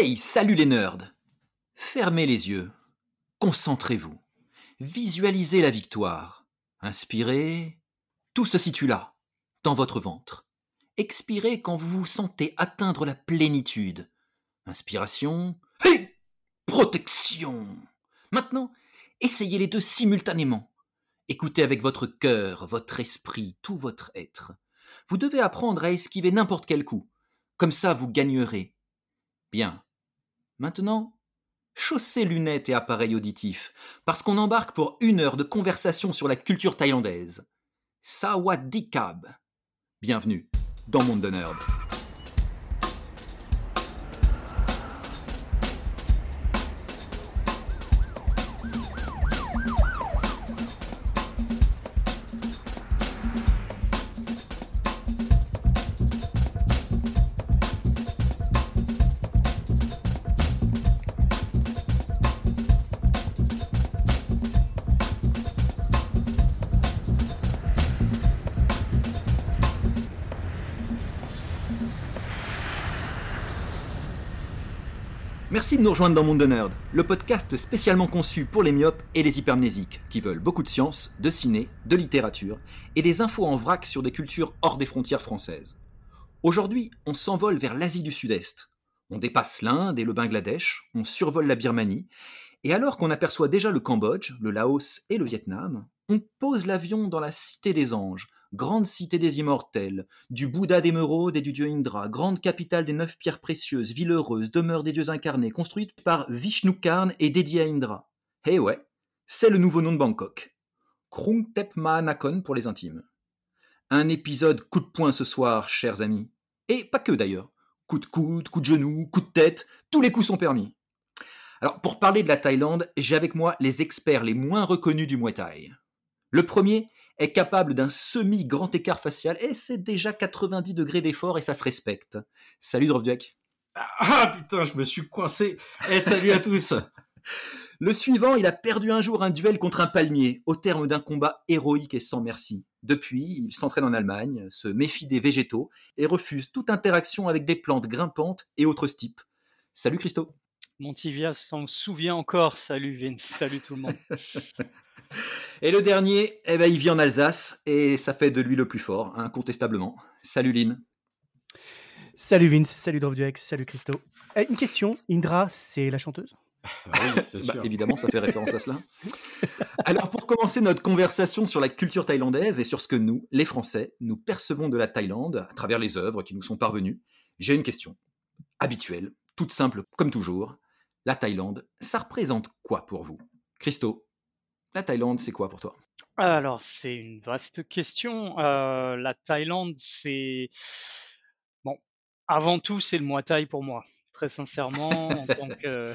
Hey, salut les nerds Fermez les yeux, concentrez-vous, visualisez la victoire, inspirez, tout se situe là, dans votre ventre. Expirez quand vous vous sentez atteindre la plénitude. Inspiration, hey Protection Maintenant, essayez les deux simultanément. Écoutez avec votre cœur, votre esprit, tout votre être. Vous devez apprendre à esquiver n'importe quel coup. Comme ça, vous gagnerez. Bien. Maintenant, chaussez lunettes et appareils auditifs, parce qu'on embarque pour une heure de conversation sur la culture thaïlandaise. Sawadikab. Bienvenue dans Monde de Nerd. Nous rejoindre dans Monde de Nerd, le podcast spécialement conçu pour les myopes et les hypermnésiques, qui veulent beaucoup de science, de ciné, de littérature, et des infos en vrac sur des cultures hors des frontières françaises. Aujourd'hui, on s'envole vers l'Asie du Sud-Est. On dépasse l'Inde et le Bangladesh, on survole la Birmanie, et alors qu'on aperçoit déjà le Cambodge, le Laos et le Vietnam, on pose l'avion dans la Cité des Anges, grande cité des immortels, du Bouddha d'émeraude et du dieu Indra, grande capitale des neuf pierres précieuses, ville heureuse, demeure des dieux incarnés, construite par Vishnu Karn et dédiée à Indra. Eh ouais, c'est le nouveau nom de Bangkok. Krung Tep Mahanakon pour les intimes. Un épisode coup de poing ce soir, chers amis. Et pas que d'ailleurs. Coup de coude, coup de genou, coup de tête, tous les coups sont permis. Alors, pour parler de la Thaïlande, j'ai avec moi les experts les moins reconnus du Muay Thai. Le premier est capable d'un semi-grand écart facial et c'est déjà 90 degrés d'effort et ça se respecte. Salut Drovdiak. Ah putain, je me suis coincé. Eh salut à tous. Le suivant, il a perdu un jour un duel contre un palmier au terme d'un combat héroïque et sans merci. Depuis, il s'entraîne en Allemagne, se méfie des végétaux et refuse toute interaction avec des plantes grimpantes et autres types. Salut Christo. Montivia s'en souvient encore. Salut Vince, salut tout le monde. Et le dernier, eh ben, il vit en Alsace et ça fait de lui le plus fort, incontestablement. Salut Lynn. Salut Vince, salut Drovduex, salut Christo. Eh, une question, Indra, c'est la chanteuse? Bah oui, bah, évidemment, ça fait référence à cela. Alors, pour commencer notre conversation sur la culture thaïlandaise et sur ce que nous, les Français, nous percevons de la Thaïlande à travers les œuvres qui nous sont parvenues, j'ai une question habituelle, toute simple comme toujours. La Thaïlande, ça représente quoi pour vous? Christo, la Thaïlande, c'est quoi pour toi? Alors, c'est une vaste question. Euh, la Thaïlande, c'est... Bon, avant tout, c'est le Muay Thai pour moi. Très sincèrement, en tant que,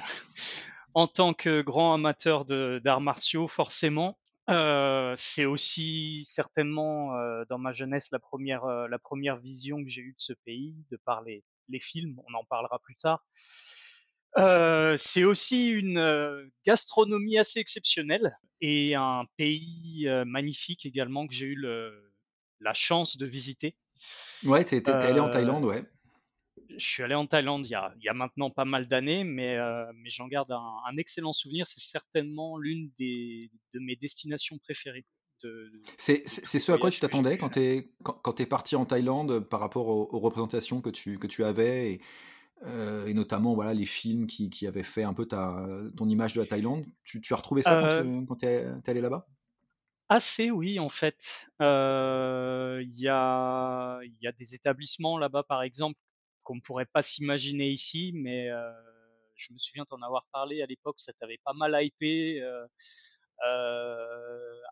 en tant que grand amateur d'arts martiaux, forcément. Euh, c'est aussi certainement euh, dans ma jeunesse la première, la première vision que j'ai eue de ce pays, de par les, les films, on en parlera plus tard. Euh, c'est aussi une euh, gastronomie assez exceptionnelle et un pays euh, magnifique également que j'ai eu le, la chance de visiter. Ouais, tu es, allé en Thaïlande, ouais. Je suis allé en Thaïlande il y a, il y a maintenant pas mal d'années, mais, mais j'en garde un, excellent souvenir. C'est certainement l'une des, de mes destinations préférées. c'est ce à quoi tu t'attendais quand tu es, quand, es parti en Thaïlande par rapport aux, aux, représentations que tu, que tu avais et, euh, et notamment voilà les films qui, qui, avaient fait un peu ta, ton image de la Thaïlande. Tu, tu as retrouvé ça quand tu es, allé là-bas? Assez, oui, en fait. Euh, il y, a, y, a, des établissements là-bas, par exemple, qu'on ne pourrait pas s'imaginer ici, mais euh, je me souviens t'en avoir parlé à l'époque, ça t'avait pas mal hypé. Euh,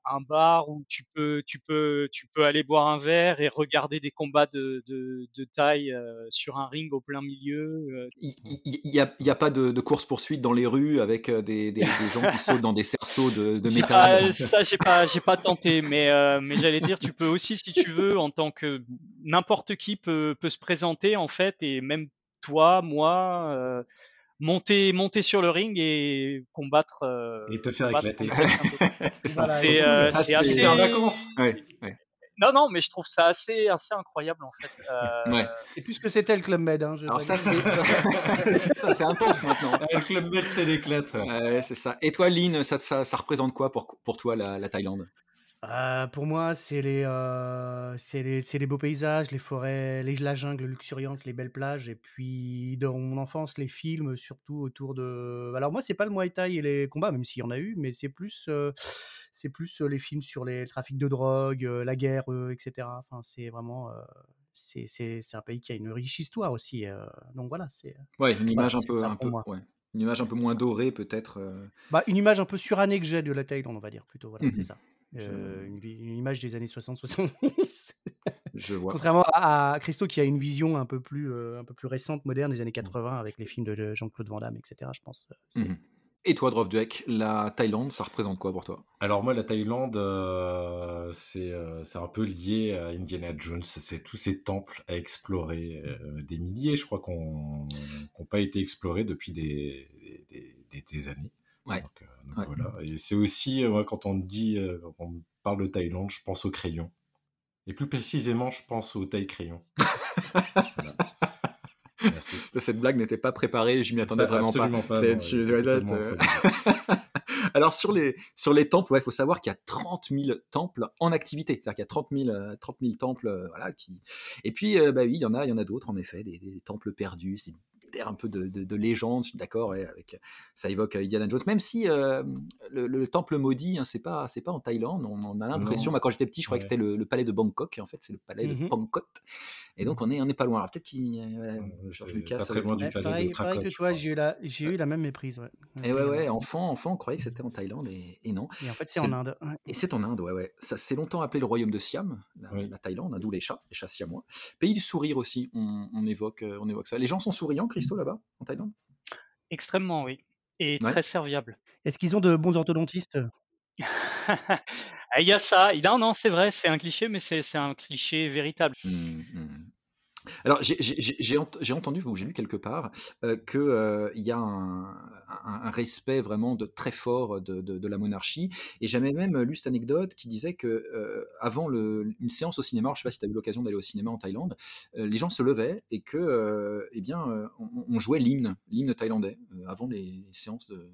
un bar où tu peux, tu peux, tu peux aller boire un verre et regarder des combats de, de, taille euh, sur un ring au plein milieu. Euh. Il n'y a, a, pas de, course poursuite dans les rues avec des, des, gens qui sautent dans des cerceaux de, de métal? ça, j'ai pas, j'ai pas tenté, mais mais j'allais dire, tu peux aussi, si tu veux, en tant que n'importe qui peut, peut se présenter en fait, et même toi, moi monter, monter sur le ring et combattre. Euh, et te faire éclater. c'est euh, assez. en vacances. Ouais, non, non, mais je trouve ça assez, assez incroyable en fait. Euh, Ouais. C'est plus ce que c'était le Club Med. Hein, je Alors ça, c'est c'est ça, c'est intense maintenant. Le Club Med, c'est l'éclate. ouais. C'est ça. Et toi, Lynn, ça, ça, ça représente quoi pour, pour toi la, la Thaïlande? Euh, pour moi, c'est les, euh, c'est les, c'est les beaux paysages, les forêts, les, la jungle luxuriante, les belles plages. Et puis, dans mon enfance, les films, surtout autour de. Alors, moi, c'est pas le Muay Thai et les combats, même s'il y en a eu, mais c'est plus, euh, c'est plus les films sur les trafics de drogue, la guerre, etc. Enfin, c'est vraiment. c'est, c'est, c'est un pays qui a une riche histoire aussi. donc voilà, c'est Ouais, une image Voilà, un peu, un peu, ouais. une image un peu moins dorée peut-être. bah, une image un peu surannée que j'ai de la Thaïlande, on va dire plutôt. Voilà, Mhm. c'est ça. Euh, une, image des années 60-70. Je vois. Contrairement à, à Christo qui a une vision un peu plus, euh, un peu plus récente, moderne des années 80 avec les films de- de Jean-Claude Van Damme, etc. Je pense. euh, Mhm. Et toi, Drovduek, la Thaïlande, ça représente quoi pour toi? Alors moi, la Thaïlande, euh, c'est euh, c'est un peu lié à Indiana Jones. C'est tous ces temples à explorer, euh, des milliers, je crois, qu'on n'ont pas été explorés depuis des, des, des- des années. Ouais. Donc, euh, donc Ouais. voilà. Et c'est aussi, euh, quand on dit, euh, on parle de Thaïlande, je pense au crayon. Et plus précisément, je pense au taille crayon. Voilà. Merci. Cette blague n'était pas préparée, je m'y attendais vraiment pas. Absolument pas. Non, tu-. Alors sur les, sur les temples, il faut savoir qu'il y a 30 000 temples en activité. C'est-à-dire qu'il y a 30 000, euh, 30 000 temples. voilà, qui... Et puis, euh, bah oui, il y en a, il y en a d'autres, en effet, des, des temples perdus. C'est un peu de, de, de légende, je suis d'accord, avec, ça évoque euh, Indiana Jones. Même si euh, le, le temple maudit, hein, c'est pas, c'est pas en Thaïlande, on, on a l'impression, moi, quand j'étais petit, je croyais Ouais. que c'était le, le palais de Bangkok, et en fait c'est le palais de Mhm. Et donc on est, on est pas loin. Alors peut-être qu'il... euh, Ouais, George c'est Lucas, pas ça très loin du palais pareil, de pareil que je toi, j'ai eu, la, j'ai eu la même méprise. Ouais. Et ouais, ouais, enfant, enfant, on croyait que c'était en Thaïlande, et, et non. Et en fait, c'est C'est- en Inde. Ouais. Et c'est en Inde, ouais, ouais. Ça s'est longtemps appelé le royaume de Siam, la, Oui. la Thaïlande, hein, d'où les chats, les chats siamois. Pays du sourire aussi, on, on évoque, euh, on évoque ça. Les gens sont souriants, Christo, là-bas, en Thaïlande? Extrêmement, oui. Et Ouais. très serviable. Est-ce qu'ils ont de bons orthodontistes? Ah, Il y a ça. Non, non, c'est vrai, c'est un cliché, mais c'est c'est un cliché véritable. Hmm, hmm. Alors, j'ai- j'ai j'ai- j'ai ent- j'ai entendu, ou j'ai lu quelque part, euh, qu'il y a un, un- un respect vraiment de, très fort de, de- de la monarchie. Et j'avais même lu cette anecdote qui disait que euh, avant le- une séance au cinéma, alors je ne sais pas si tu as eu l'occasion d'aller au cinéma en Thaïlande, euh, les gens se levaient et que, euh, eh bien, euh, on, on jouait l'hymne, l'hymne thaïlandais, euh, avant les séances de,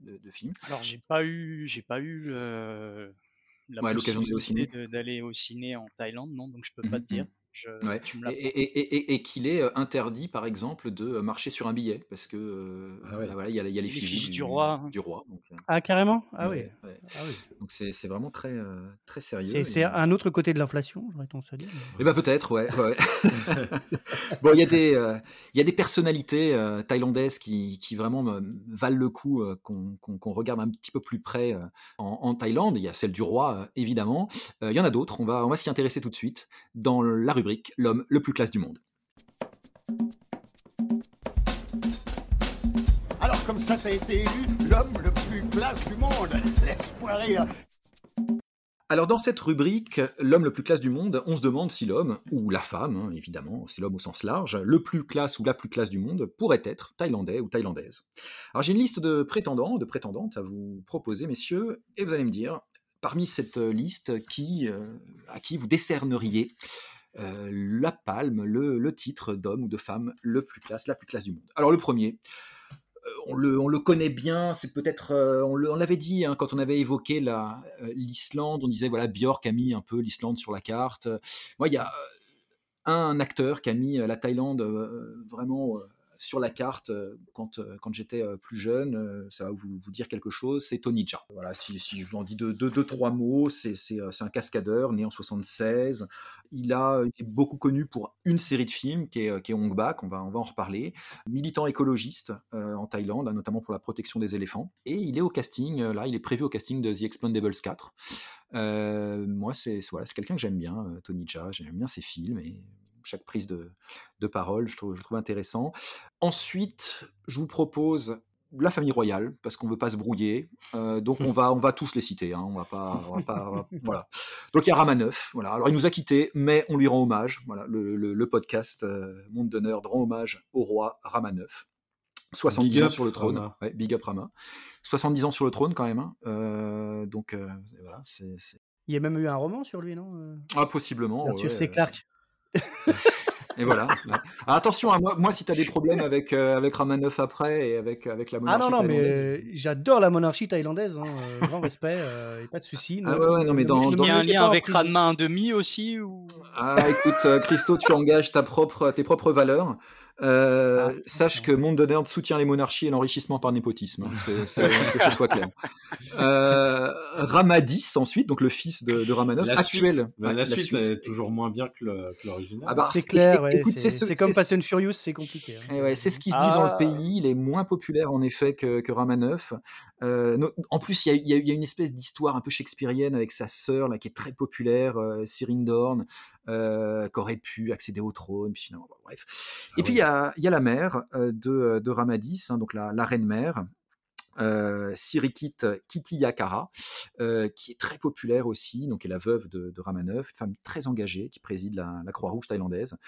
de, films. Alors, j'ai pas eu, j'ai pas eu euh, Ouais, l'occasion d'aller au ciné en Thaïlande, non, donc je peux pas te dire. Je, Ouais. tu me Et, l'as. et- et- et- et qu'il est euh, interdit, par exemple, de euh, marcher sur un billet, parce que euh, Ah ouais. bah voilà, il y a, il y a Les l'effigie fiches du roi. Du roi donc, Ah, carrément? Ah ouais, oui. ouais. Ah oui. Donc c'est vraiment très, euh, très sérieux. C'est, et- c'est un autre côté de l'inflation, j'aurais tendance à dire. Eh ben peut-être, ouais. ouais. bon, il y a des, euh, il y a des personnalités euh, thaïlandaises qui, qui vraiment me- valent le coup euh, qu'on qu'on- qu'on regarde un petit peu plus près euh, en, en Thaïlande. Il y a celle du roi, euh, évidemment. Euh, il y en a d'autres. On va, on va s'y intéresser tout de suite dans la rubrique L'homme le plus classe du monde. Alors comme ça, ça a été élu l'homme le plus classe du monde. Laisse-moi rire. Alors dans cette rubrique, l'homme le plus classe du monde, on se demande si l'homme, ou la femme, hein, évidemment, c'est l'homme au sens large, le plus classe ou la plus classe du monde pourrait être thaïlandais ou thaïlandaise. Alors j'ai une liste de prétendants, de prétendantes à vous proposer, messieurs, et vous allez me dire, parmi cette liste, qui, euh, à qui vous décerneriez euh, la palme, le, titre d'homme ou de femme le plus classe, la plus classe du monde. Alors le premier, euh, on le, on le connaît bien, c'est peut-être, euh, on l'avait dit hein, quand on avait évoqué la, l'Islande, on disait voilà Björk a mis un peu l'Islande sur la carte. Moi, il y a un acteur qui a mis la Thaïlande vraiment sur la carte euh, quand, euh, quand j'étais euh, plus jeune. ça va vous, vous dire quelque chose. C'est Tony Jaa. Voilà, si, je vous en dis deux, deux, trois mots, c'est, un cascadeur né en 76. Il, a, il est beaucoup connu pour une série de films qui est, qui est Hong Bak, on va, on va en reparler. Militant écologiste en Thaïlande, hein, notamment pour la protection des éléphants. Et il est au casting, là, il est prévu au casting de The Expendables 4. Euh, moi, c'est, voilà, quelqu'un que j'aime bien, Tony Jaa. J'aime bien ses films et chaque prise de, de parole, je trouve, je trouve intéressant. Ensuite, je vous propose la famille royale parce qu'on veut pas se brouiller. Euh, donc on va on va tous les citer. Hein, on va pas, on va pas on va- voilà. Donc il y a Ramaneuf. Voilà. Alors il nous a quittés, mais on lui rend hommage. Voilà. Le, le- le podcast euh, Monde d'honneur rend hommage au roi Ramaneuf. 70 Big ans sur le trône. Ouais, big up Rama. 70 ans sur le trône quand même. hein. Euh, donc euh, voilà, c'est c'est- Il y a même eu un roman sur lui, non Ah, possiblement. Arthur ouais, C. euh, Clarke. Et voilà. Ah, attention, à moi, moi, si tu as des problèmes avec, euh, avec Ramanov après et avec, avec la Ah monarchie non, non, mais euh, j'adore la monarchie thaïlandaise. hein, euh, grand respect, euh, et pas de souci. Ah ouais, ouais, non, mais dans- Est-ce dans- qu'il y a un lien avec. Ranma 1,5 aussi ou... Ah, écoute, euh, Christo, tu engages ta propre, tes propres valeurs. Euh, Ah, sache que Monde de Nerd soutient les monarchies et l'enrichissement par népotisme. C'est, c'est- que ce soit clair. Euh, Ramadis, ensuite, donc le fils de, de Ramanov, actuel. suite, bah, Ouais, la suite est toujours moins bien que le- que l'original. Ah bah, C'est c'est- clair, écoute, ouais, c'est c'est ce- c'est comme c'est- Fast and Furious, c'est compliqué. hein. Eh ouais, c'est ce qui se dit dans le Ah. pays. Il est moins populaire en effet que, que Ramanov. Euh, no- en plus, il y, a, il y a- il y a une espèce d'histoire un peu shakespearienne avec sa sœur là qui est très populaire, euh, Cyrine Dorn, euh, qui aurait pu accéder au trône. Puis finalement, bon, bref. Et Ah puis il y a, il y a la mère euh, de, de Ramadis, hein, donc la, la reine mère. Euh, Sirikit Kitiyakara, euh, qui est très populaire aussi, donc est la veuve de, de Ramanov, une femme très engagée qui préside la, la Croix-Rouge thaïlandaise.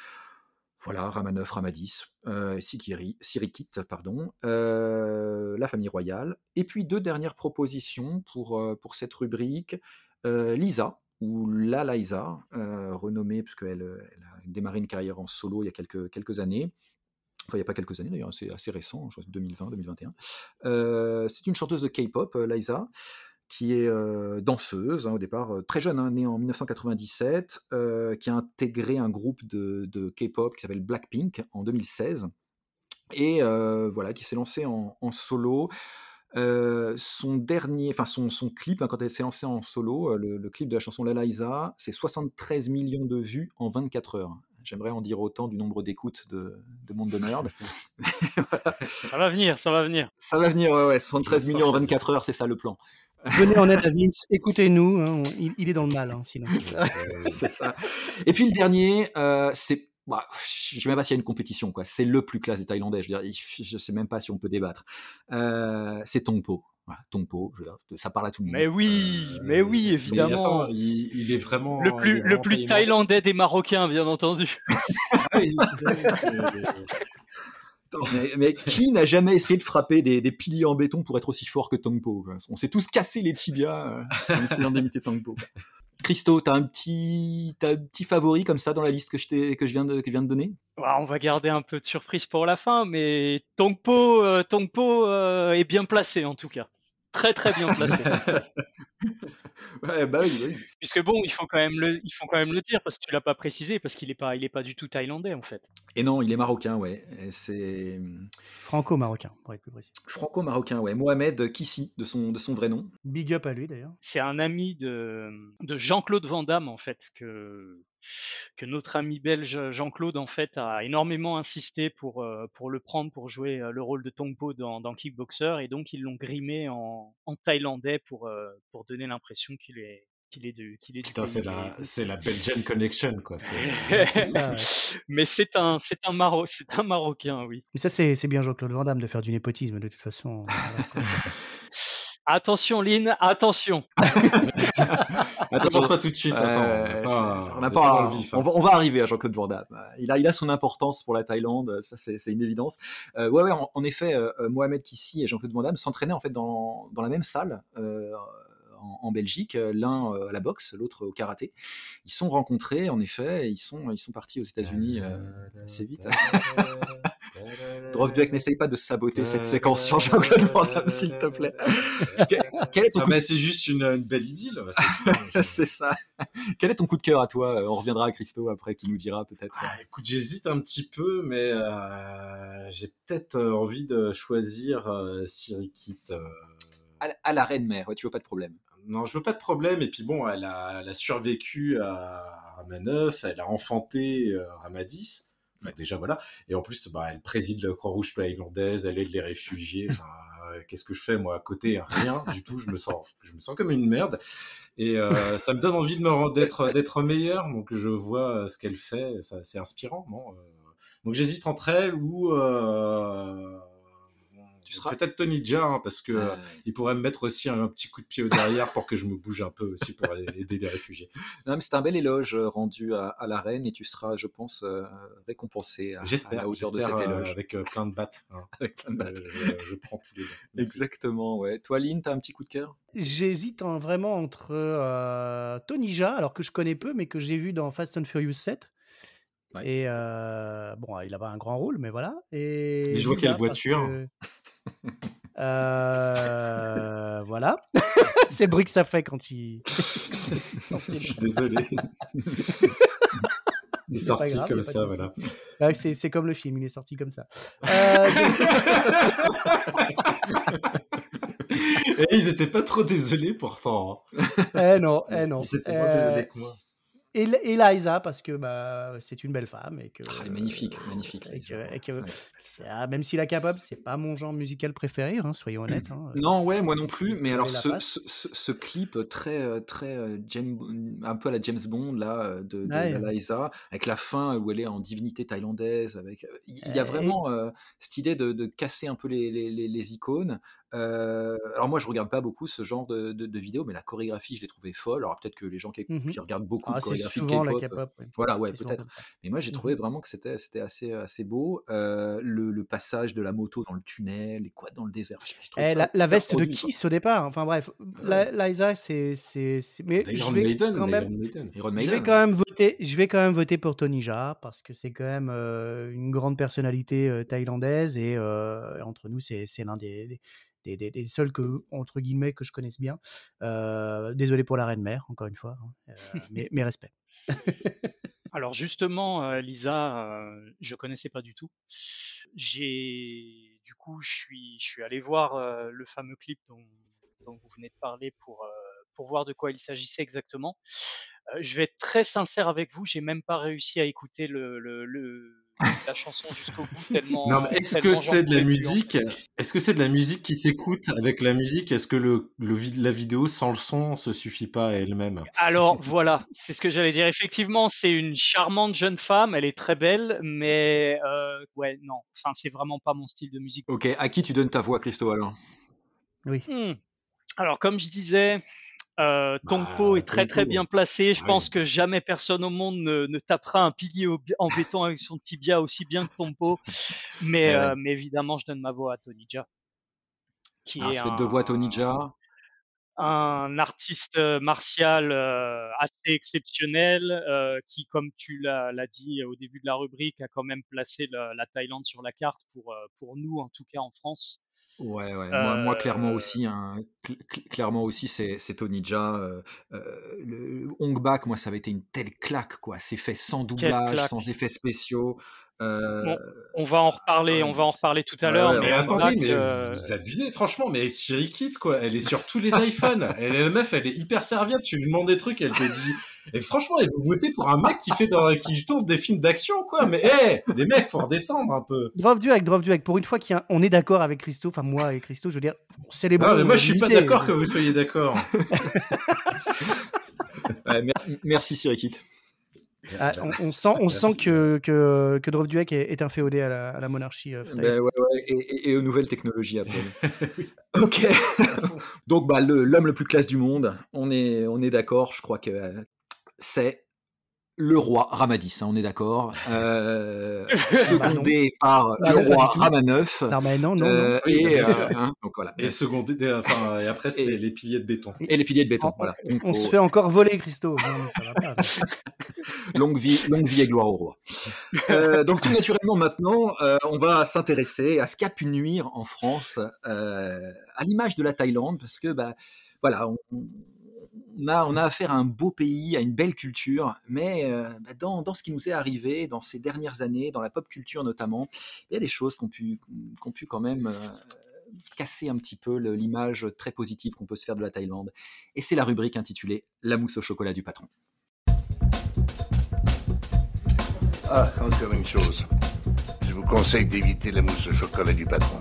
Voilà, Ramanov, Ramadis, euh, Sikiri, Sirikit, pardon, euh, la famille royale. Et puis deux dernières propositions pour, euh, pour cette rubrique. Euh, Lisa, ou La Liza, euh, renommée, puisqu'elle euh, elle a démarré une carrière en solo il y a quelques, années. Enfin, il n'y a pas quelques années d'ailleurs, c'est assez récent, je crois que c'est 2020, 2021. Euh, c'est une chanteuse de K-pop, Liza, qui est danseuse hein, au départ, très jeune, hein, née en 1997, euh, qui a intégré un groupe de, K-pop qui s'appelle Blackpink en 2016, et voilà, qui s'est lancée en solo. Euh, son dernier, enfin son, son clip, hein, quand elle s'est lancée en solo, le, le clip de la chanson La Liza, c'est 73 millions de vues en 24 heures. J'aimerais en dire autant du nombre d'écoutes de, de Monde de Nerd. Ça va venir, ça va venir. Ça va venir, ouais, ouais, 73 Je millions en sens. 24 heures, c'est ça le plan. Venez en aide à Vince, écoutez-nous, hein, il, il est dans le mal, hein, sinon. c'est ça. Et puis le dernier, euh, c'est. Bah, je ne sais même pas s'il y a une compétition, quoi. C'est le plus classe des Thaïlandais. Je ne sais même pas si on peut débattre. Euh, c'est Tongpo. Voilà, Tongpo, je veux dire, ça parle à tout le monde. Mais oui, Euh, mais oui, mais évidemment. attends, il, il est vraiment. le plus, le vraiment plus thaïlandais. des Marocains, bien entendu. Ah, Mais, mais qui n'a jamais essayé de frapper des, des piliers en béton pour être aussi fort que Tongpo On s'est tous cassé les tibias euh, en essayant d'imiter Tongpo. quoi. Christo, t'as un petit, t'as un petit favori comme ça dans la liste que je, que je viens de, que donner? Ah, on va garder un peu de surprise pour la fin, mais Tongpo, euh, euh, est bien placé en tout cas. Très très bien placé. Ouais, bah oui, oui. Puisque bon, il faut quand même le, il faut quand même le dire parce que tu l'as pas précisé parce qu'il est pas, il est pas du tout thaïlandais en fait. Et non, il est marocain, ouais. C'est Franco-marocain, pour être plus précis. franco-marocain, ouais. Mohamed Kissi, de son, de son vrai nom. Big up à lui d'ailleurs. C'est un ami de, de Jean-Claude Van Damme en fait que que notre ami belge Jean-Claude en fait a énormément insisté pour euh, pour le prendre pour jouer euh, le rôle de Tongpo dans, dans Kickboxer et donc ils l'ont grimé en, en thaïlandais pour euh, pour donner l'impression qu'il est qu'il est de qu'il est du Putain, c'est la, c'est la Belgian Connection, quoi. ça, ouais. Mais c'est un c'est un Maro c'est un Marocain oui. Mais ça, c'est c'est bien Jean-Claude Van Damme de faire du népotisme, de toute façon. Attention Lynn, attention. Attends, pense pas tout de suite. Attends, Euh, on pas, on on hein. va, on va arriver à Jean-Claude Van Damme. Il a, il a son importance pour la Thaïlande, ça c'est c'est une évidence. Euh, ouais, ouais, en, en effet, euh, Mohamed Kissi et Jean-Claude Van Damme s'entraînaient en fait dans, dans la même salle euh, en, en Belgique, euh, l'un euh, à la boxe, l'autre au karaté. Ils se sont rencontrés en effet, et ils sont, ils sont partis aux États-Unis euh, assez vite. Drop n'essaye pas de saboter cette séquence sur Jean-Claude Van Damme, s'il te plaît. Quel, quel est ton Ah, coup de mais c'est juste une, une belle idylle. c'est ça. Quel est ton coup de cœur à toi? On reviendra à Christo après, qui nous dira peut-être. Ah, écoute, j'hésite un petit peu, mais euh, j'ai peut-être envie de choisir euh, Sirikit. euh. À, à la reine mère, ouais, tu veux pas de problème. Non, je veux pas de problème. Et puis bon, elle a, survécu à Ramaneuf, elle a enfanté euh, Ramadis. Enfin, déjà voilà. Et en plus, bah, elle préside la Croix-Rouge thaïlandaise, elle aide les réfugiés. Euh, Qu'est-ce que je fais moi à côté? Rien du tout. Je me sens, je me sens comme une merde. Et euh, ça me donne envie d'être d'être meilleur. Donc je vois euh, ce qu'elle fait. C'est inspirant, non Donc j'hésite entre elle ou tu seras. Peut-être Tony Jaa, hein, parce que Euh, il pourrait me mettre aussi un, petit coup de pied au derrière pour que je me bouge un peu aussi pour aider les réfugiés. non, mais c'est un bel éloge euh, rendu à, à la reine et tu seras, je pense, euh, récompensé à, la hauteur de cet euh, éloge. avec euh, plein de battes. hein. Avec plein de Euh, battes. je, je prends tous les deux. Exactement, ouais. Toi, Lynn, t'as un petit coup de cœur? J'hésite en- vraiment entre euh, Tony Jaa, alors que je connais peu, mais que j'ai vu dans Fast and Furious 7. Ouais. Et euh, bon, il avait un grand rôle, mais voilà. Et Il Lisa, quelle voiture que- Euh, voilà. C'est le bruit que ça fait quand il. quand il- Je suis désolé. Il est sorti grave, comme ça, voilà. Ouais, c'est c'est comme le film, il est sorti comme ça. Euh, Et ils étaient pas trop désolés pourtant. hein. eh non, eh non. Ils étaient Euh, moins désolés que moi. Et, et Liza, parce que bah, c'est une belle femme. Et que, Ah, magnifique, magnifique. et que- Lisa. et que- Ouais. c'est- même s'il est capable, c'est pas mon genre musical préféré, hein, soyons honnêtes. hein. Non, ouais, moi non plus. Mais alors, la ce, face. ce, ce- ce clip très, euh, très euh, James, un peu à la James Bond là, euh, de, de Ouais. la Liza, avec la fin où elle est en divinité thaïlandaise, avec, euh, il y a Euh, vraiment euh, cette idée de, de casser un peu les, les, les- les icônes. Euh, alors moi, je regarde pas beaucoup ce genre de, de, de vidéos, mais la chorégraphie, je l'ai trouvée folle. Alors peut-être que les gens qui, qui regardent beaucoup Ah, de chorégraphie K-pop, euh, ouais. voilà, ouais, peut-être. Mais moi, j'ai Mhm. trouvé vraiment que c'était c'était assez assez beau. Euh, le, le passage de la moto dans le tunnel, et quoi dans le désert. Eh, la, veste de. Kiss au départ. Enfin bref, la- Liza, c'est. c'est- Mais je Iron vais, Maiden, quand même, Maiden. Iron je Maiden. vais quand même voter. Je vais quand même voter pour Tony Jaa parce que c'est quand même euh, une grande personnalité thaïlandaise et entre nous, c'est c'est l'un des, des, des- des seuls que entre guillemets que je connaisse bien. Euh, désolé pour la reine mère, encore une fois, hein, euh, mais, mes respects. Alors justement, euh, Lisa, euh, je connaissais pas du tout. J'ai, du coup, je suis, je suis allé voir euh, le fameux clip dont, dont vous venez de parler pour euh, pour voir de quoi il s'agissait exactement. Je vais être très sincère avec vous, j'ai même pas réussi à écouter le, le, le- la chanson jusqu'au bout tellement. Non, mais est-ce que c'est de la musique Est-ce que c'est de la musique qui s'écoute avec la musique? Est-ce que le, la vidéo sans le son se suffit pas à elle-même? Alors voilà, c'est ce que j'allais dire. Effectivement, c'est une charmante jeune femme, elle est très belle, mais euh, ouais, non, enfin, c'est vraiment pas mon style de musique. Ok, à qui tu donnes ta voix, Christo alors? Oui. Hmm. Alors, comme je disais, euh, Tongpo Bah, est très très bien placé. Je Ah pense que jamais personne au monde ne, ne tapera un pilier au- en béton avec son tibia aussi bien que Tongpo. Mais, ouais. euh, mais évidemment, je donne ma voix à Tony Jaa, qui Alors, est deux voix Jaa. un artiste euh, martial euh, assez exceptionnel, euh, qui, comme tu l'as l'as dit au début de la rubrique, a quand même placé la, la Thaïlande sur la carte pour, euh, pour nous, en tout cas en France. Ouais, ouais. Moi, moi, clairement Euh, aussi, hein, cl- cl- clairement aussi, c'est Tony Jaa. euh, euh, le Hong Bak, moi, ça avait été une telle claque, quoi. C'est fait sans doublage, sans effets spéciaux. Euh, Bon, On va en reparler, ouais, on va en reparler tout à ouais, l'heure. ouais, mais attendez, mais euh, vous abusez, franchement. Mais Siri Kit, quoi, elle est sur tous les iPhones. Elle, la meuf, elle est hyper serviable. Tu lui demandes des trucs, elle te dit. Et franchement, et vous votez pour un mec qui fait dans, qui tourne des films d'action, quoi. Mais hé, les mecs, faut redescendre un peu. Drop du Drop du Pour une fois qu'on est d'accord avec Christo, enfin moi et Christo, je veux dire, célébrons. Non, mais moi, je suis pas d'accord que vous soyez d'accord. ouais, mer- merci, Sirikit. Ah, on, on sent, on Merci. sent que, que, que Drop du est, est un féodé à la, à la monarchie. euh. Ben ouais, ouais, et, et- et aux nouvelles technologies après. ok. Donc, bah, le- l'homme le plus classe du monde, on est, on est d'accord, je crois que euh, c'est le roi Ramadis, hein, on est d'accord. Euh, secondé par le roi. Ramaneuf. Non, mais non, non, non. euh, et, euh, hein, donc voilà. Et secondé, enfin, et après, c'est les piliers de béton. Et les piliers de béton. On- Voilà. On Donc, se fait encore voler, Christo. Non, ça va pas. Longue vie, longue vie et gloire au roi. Euh, donc tout naturellement maintenant, euh, on va s'intéresser à ce qui a pu nuire en France, euh, à l'image de la Thaïlande, parce que bah voilà, on, a affaire à un beau pays, à une belle culture, mais bah, dans, ce qui nous est arrivé dans ces dernières années, dans la pop culture notamment, il y a des choses qu'on pu pu quand même casser un petit peu l'image très positive qu'on peut se faire de la Thaïlande. Et c'est la rubrique intitulée La mousse au chocolat du patron. Ah, encore une chose. Je vous conseille d'éviter la mousse au chocolat du patron.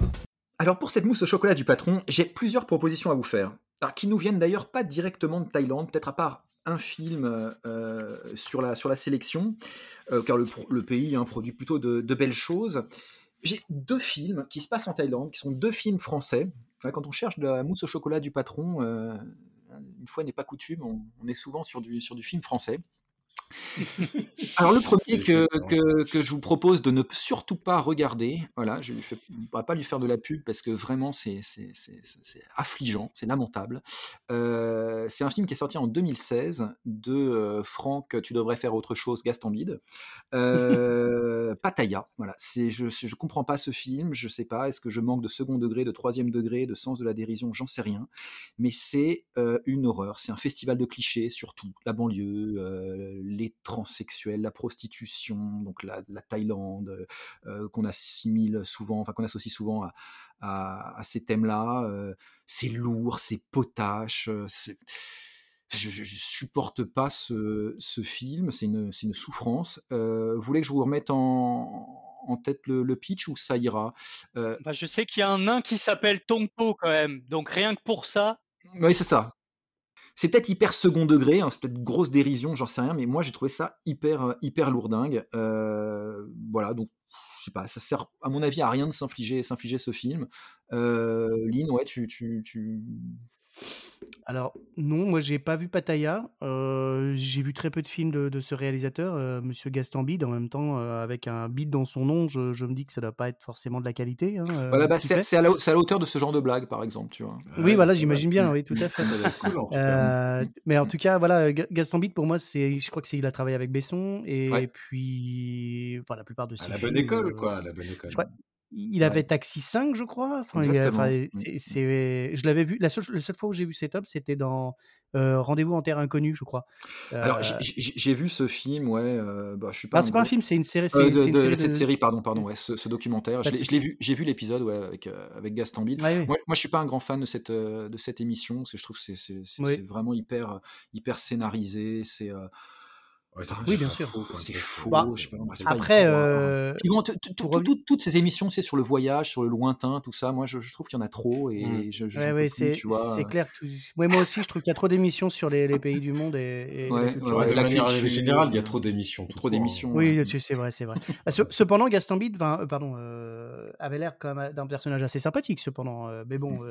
Alors pour cette mousse au chocolat du patron, j'ai plusieurs propositions à vous faire. Qui nous viennent d'ailleurs pas directement de Thaïlande, peut-être à part un film euh, euh, sur, la, sur la sélection, euh, car le, pays hein, produit plutôt de, belles choses. j'ai deux films qui se passent en Thaïlande, qui sont deux films français. Quand on cherche de la mousse au chocolat du patron, une fois n'est pas coutume, on, on est souvent sur du, sur du film français. Alors le premier que, que, que je vous propose de ne surtout pas regarder, voilà, je ne vais pas lui faire de la pub parce que vraiment c'est affligeant, c'est lamentable. Euh, c'est un film qui est sorti en 2016 de euh, Franck, tu devrais faire autre chose, Gaston Bide. Euh, Pattaya, voilà, je je comprends pas ce film, je sais pas, est-ce que je manque de second degré, de troisième degré, de sens de la dérision, j'en sais rien, mais c'est euh, une horreur, c'est un festival de clichés surtout, la banlieue, euh, les transsexuels, la prostitution, donc la, la Thaïlande, euh, qu'on assimile souvent, enfin qu'on associe souvent à, à- à ces thèmes-là. euh, c'est lourd, c'est potache, euh, c'est- je, je supporte pas ce, ce film, c'est une, souffrance. Euh, vous voulez que je vous remette en, en tête le, le pitch ou ça ira? Euh, Bah, je sais qu'il y a un nain qui s'appelle Tongpo quand même, donc rien que pour ça. Oui, c'est ça. C'est peut-être hyper second degré, hein, c'est peut-être grosse dérision, j'en sais rien, mais moi j'ai trouvé ça hyper, euh, hyper lourdingue. Euh, voilà, donc je sais pas, ça sert à mon avis à rien de s'infliger, ce film. Euh, Lynn, ouais, tu, tu... Alors, non, moi j'ai pas vu Pattaya. Euh, j'ai vu très peu de films de, de ce réalisateur, euh, Monsieur Gaston Bide. En même temps, euh, avec un bide dans son nom, je, je me dis que ça doit pas être forcément de la qualité. hein, euh, Voilà, bah, c'est à, la, c'est à la hauteur de ce genre de blague, par exemple, tu vois. Oui, voilà, j'imagine bien, oui, tout à fait. Cool, en. Euh, mais en tout cas, voilà, Ga- Gaston Bide, pour moi, c'est, je crois que c'est, il a travaillé avec Besson et Ouais. puis, enfin, la plupart de À ses la films. bonne école, euh, quoi, à la bonne école. je crois, il avait Taxi 5, je crois. Enfin, il a- Exactement. enfin, Mm, c'est, mm. c'est- je l'avais vu. La seule, la seule fois où j'ai vu cet homme, c'était dans euh, Rendez-vous en terre inconnue, je crois. Alors, Euh, j'ai- j'ai vu ce film, ouais, euh, bah, je suis pas ah, c'est pas un film, c'est une série. Euh, C'est, de, une de- série cette de- série, pardon, pardon, ouais, ce, ce documentaire. Pas Je de l'ai vu, j'ai vu l'épisode ouais, avec, euh, avec Gaston Bide. Ouais. Moi, moi, je suis pas un grand fan de cette, euh, de cette émission, parce que je trouve que c'est c'est- vraiment hyper, euh, hyper scénarisé. C'est euh, Ouais, Oui, bien sûr. c'est faux. Bah, Après, euh, bon, toutes ces émissions, c'est sur le voyage, sur le lointain, tout ça. Moi, je, je trouve qu'il y en a trop et Mm. je, Ouais, ouais, c'est, tu vois. c'est clair. tout- moi aussi, je trouve qu'il y a trop d'émissions sur les, les pays du monde et, de la manière générale, il y a trop d'émissions. trop hein. d'émissions. Oui, c'est vrai, c'est vrai. Ah, ce- Cependant, Gaston Bide, euh, pardon, euh, avait l'air quand même d'un personnage assez sympathique, cependant. mais bon,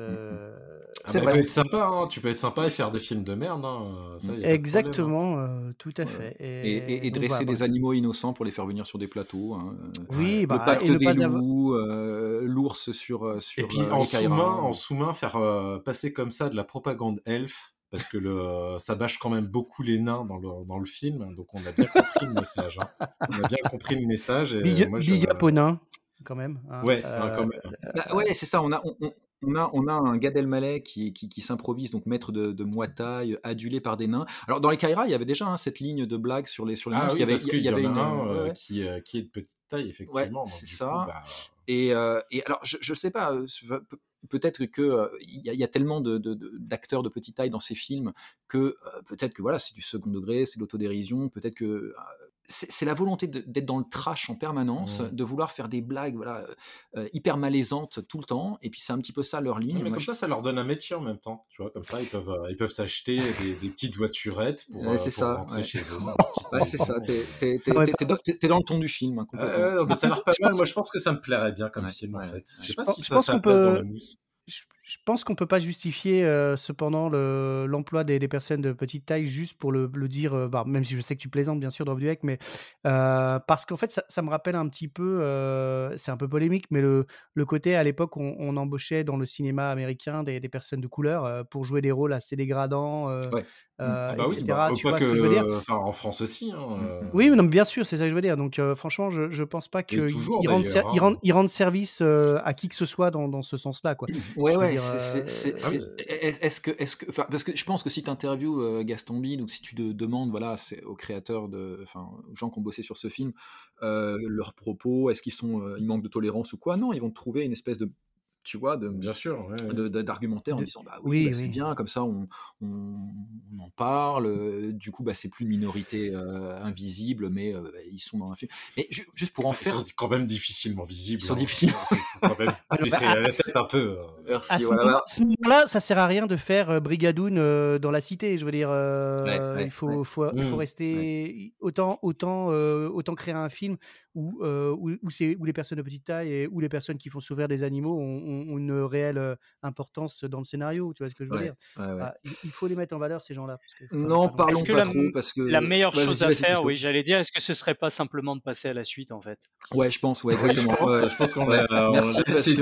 Ah bah, vrai. Tu peux être sympa, hein, tu peux être sympa et faire des films de merde. Hein. Exactement, tout à fait. Et, et- et donc dresser voilà, des bref. animaux innocents pour les faire venir sur des plateaux. hein, euh, Oui, le bah, pacte et ne des pas avoir. loups, euh, l'ours sur, euh, sur Et puis euh, en sous-main, en sous-main, faire euh, passer comme ça de la propagande elfe, parce que le, ça bâche quand même beaucoup les nains dans le, dans le film, donc on a bien compris le message. hein. On a bien compris le message. Et Big, moi, je... big up aux nains, quand même. hein. Ouais, Euh, hein, quand même. Bah, ouais, c'est ça. On a, on, on- a, on a un Gad Elmaleh qui, qui, qui s'improvise donc maître de, de Muay Thai, adulé par des nains. Alors dans les Kairas, il y avait déjà hein, cette ligne de blagues sur les sur les Ah monstres. oui, il y avait, parce qu'il y, avait en une, un euh, euh, ouais. qui, euh, qui est de petite taille, effectivement. c'est ça. coup, bah, Et, euh, et alors, je, je sais pas, euh, pe- pe- peut-être que euh, il y, a- il y a tellement de- de- de- d'acteurs de, petite taille dans ces films que euh, peut-être que voilà, c'est du second degré, c'est de l'autodérision, peut-être que euh, c'est la volonté d'être dans le trash en permanence, Mm. de vouloir faire des blagues voilà, euh, euh, hyper malaisantes tout le temps, et puis c'est un petit peu ça leur ligne. Mais Moi, comme je- ça, ça leur donne un métier en même temps. Tu vois, comme ça, ils peuvent, euh, ils peuvent s'acheter des, des petites voiturettes pour, euh, pour ça, rentrer ouais. chez eux. Ouais, c'est ça, t'es dans- le ton du film, hein, non, mais ça a l'air pas mal. Moi, je pense que ça me plairait bien comme Ouais, film, en fait. Je Je sais pas pense- si ça pense a sa qu'on place dans peut- la mousse. je, je pense qu'on peut pas justifier euh, cependant le- l'emploi des, des personnes de petite taille juste pour le, le dire, euh, bah, même si je sais que tu plaisantes bien sûr dans Duec, mais euh, parce qu'en fait ça, ça me rappelle un petit peu, c'est un peu polémique, mais le, le côté à l'époque on, on embauchait dans le cinéma américain des, des personnes de couleur pour jouer des rôles assez dégradants, Ouais. Ah bah oui, etc. bah, tu vois que, ce que je veux dire? enfin, en France aussi. Hein, Oui, non, bien sûr, c'est ça que je veux dire. Donc, franchement, je, je pense pas qu'ils rendent, hein. rendent, service à qui que ce soit dans, dans ce sens-là, quoi. Ouais, ouais, dire, c'est- c'est- euh, c'est- ah oui. c'est- est- est-ce que, est-ce que, parce que je pense que si tu interviews Gaston Bide ou si tu de- demandes, voilà, c'est aux créateurs de, enfin, aux gens qui ont bossé sur ce film, euh, leurs propos, est-ce qu'ils sont, euh, ils manquent de tolérance ou quoi? Non, ils vont trouver une espèce de, tu vois, de, Bien sûr. ouais, d'argumentaire en De- disant bah oui, oui, bah, c'est bien comme ça on, on, on en parle euh, du coup bah c'est plus une minorité euh, invisible mais euh, bah, ils sont dans un film mais ju- juste pour en Ils faire sont quand même difficilement visibles. Ils sont hein. difficiles. Faut- faut quand même bah, baisser à- la tête un peu. merci À ce voilà, moment-là, ça sert à rien de faire euh, Brigadoun euh, dans la cité. Je veux dire, euh, Ouais, ouais, il faut, ouais. faut, faut Mm. rester autant, autant, euh, autant créer un film où, euh, où, où où les personnes de petite taille et où les personnes qui font souffrir des animaux ont, une réelle euh, importance dans le scénario. Tu vois ce que je veux Ouais, dire? ouais, ouais. Ah, il, il faut les mettre en valeur, ces gens-là. Non, pas parlons pas la, trop parce que la meilleure chose à faire, oui, j'allais dire, est-ce que ce serait pas simplement de passer à la suite en fait? Ouais, je pense, ouais, Oui, je exactement. pense, ouais. je pense qu'on Ouais, a, merci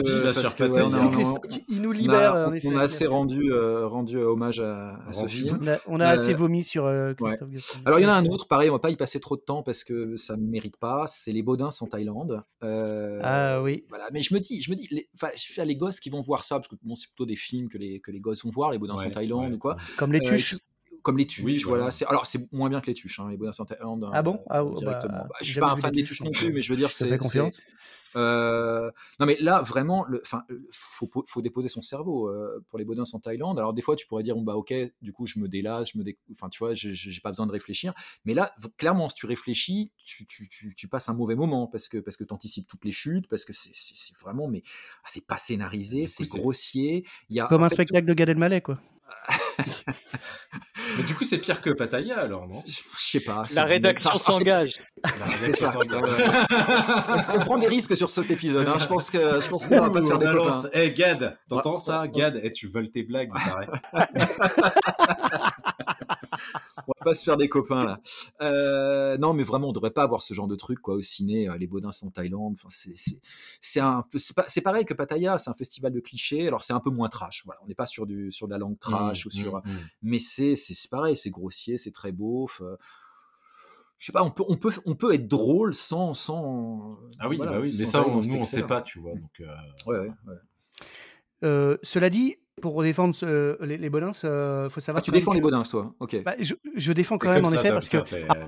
il nous On libère. a, en on a assez rendu, euh, rendu hommage à, à ce film. On a, on a Euh, assez vomi sur euh. Christophe. Alors il y en a un autre, pareil, on va pas y passer trop de temps parce que ça ne mérite pas. C'est les Baudins en Thaïlande. Euh, Ah oui. Voilà, mais je me dis, je me dis, les, enfin, je suis à les gosses qui vont voir ça parce que bon, c'est plutôt des films que les que les gosses vont voir, les Baudins en Ouais, Thaïlande ouais. ou quoi. Comme les Euh, tuches. Comme les tuches, Oui, voilà. voilà. C'est, alors c'est moins bien que les tuches, hein, les Baudins en Thaïlande. Ah bon? Euh, Ah, oh, directement. bah, Bah, je suis pas un fan des tuches, non plus, mais je veux dire, c'est, fais confiance. euh, non mais là vraiment, le, enfin, euh, faut, po- faut déposer son cerveau euh, pour les Baudins en Thaïlande. Alors des fois tu pourrais dire bon bah ok, du coup je me délasse, je me dé... enfin tu vois, j'ai- pas besoin de réfléchir. Mais là clairement si tu réfléchis, tu, tu, tu, tu passes un mauvais moment parce que parce que t'anticipes toutes les chutes, parce que c'est c'est- c'est vraiment mais ah, c'est pas scénarisé, c'est c'est- grossier. Il y a Comme un fait, spectacle de Gad Elmaleh, quoi. Mais du coup, c'est pire que Pattaya alors, non? Je sais pas. La rédaction s'engage. On prend des risques sur cet épisode. hein. Je pense que je pense qu'on va pas se faire des. Eh Gad, t'entends Ouais. ça? Gad, eh, tu voles tes blagues, il paraît. On va pas se faire des copains là. Euh, non, mais vraiment, on devrait pas avoir ce genre de truc quoi au ciné. euh, Les Baudins en Thaïlande. Enfin, c'est c'est c'est un peu- c'est pas- c'est pareil que Pattaya. C'est un festival de clichés. Alors c'est un peu moins trash. Voilà, on n'est pas sur du sur de la langue trash Mmh, ou sur. mmh, mmh. Mais c'est c'est pareil. C'est grossier. C'est très beauf. euh, Je sais pas. On peut on peut on peut être drôle sans sans. Ah oui, voilà, bah oui, mais ça, on- nous, on sait pas, tu vois. Donc, euh, Ouais, ouais, ouais. Euh, cela dit, pour défendre euh, les, les Bonins, il faut savoir Ah, tu défends que- les Baudins, toi. Ok. Bah, je, je défends quand même, en ça, effet, parce que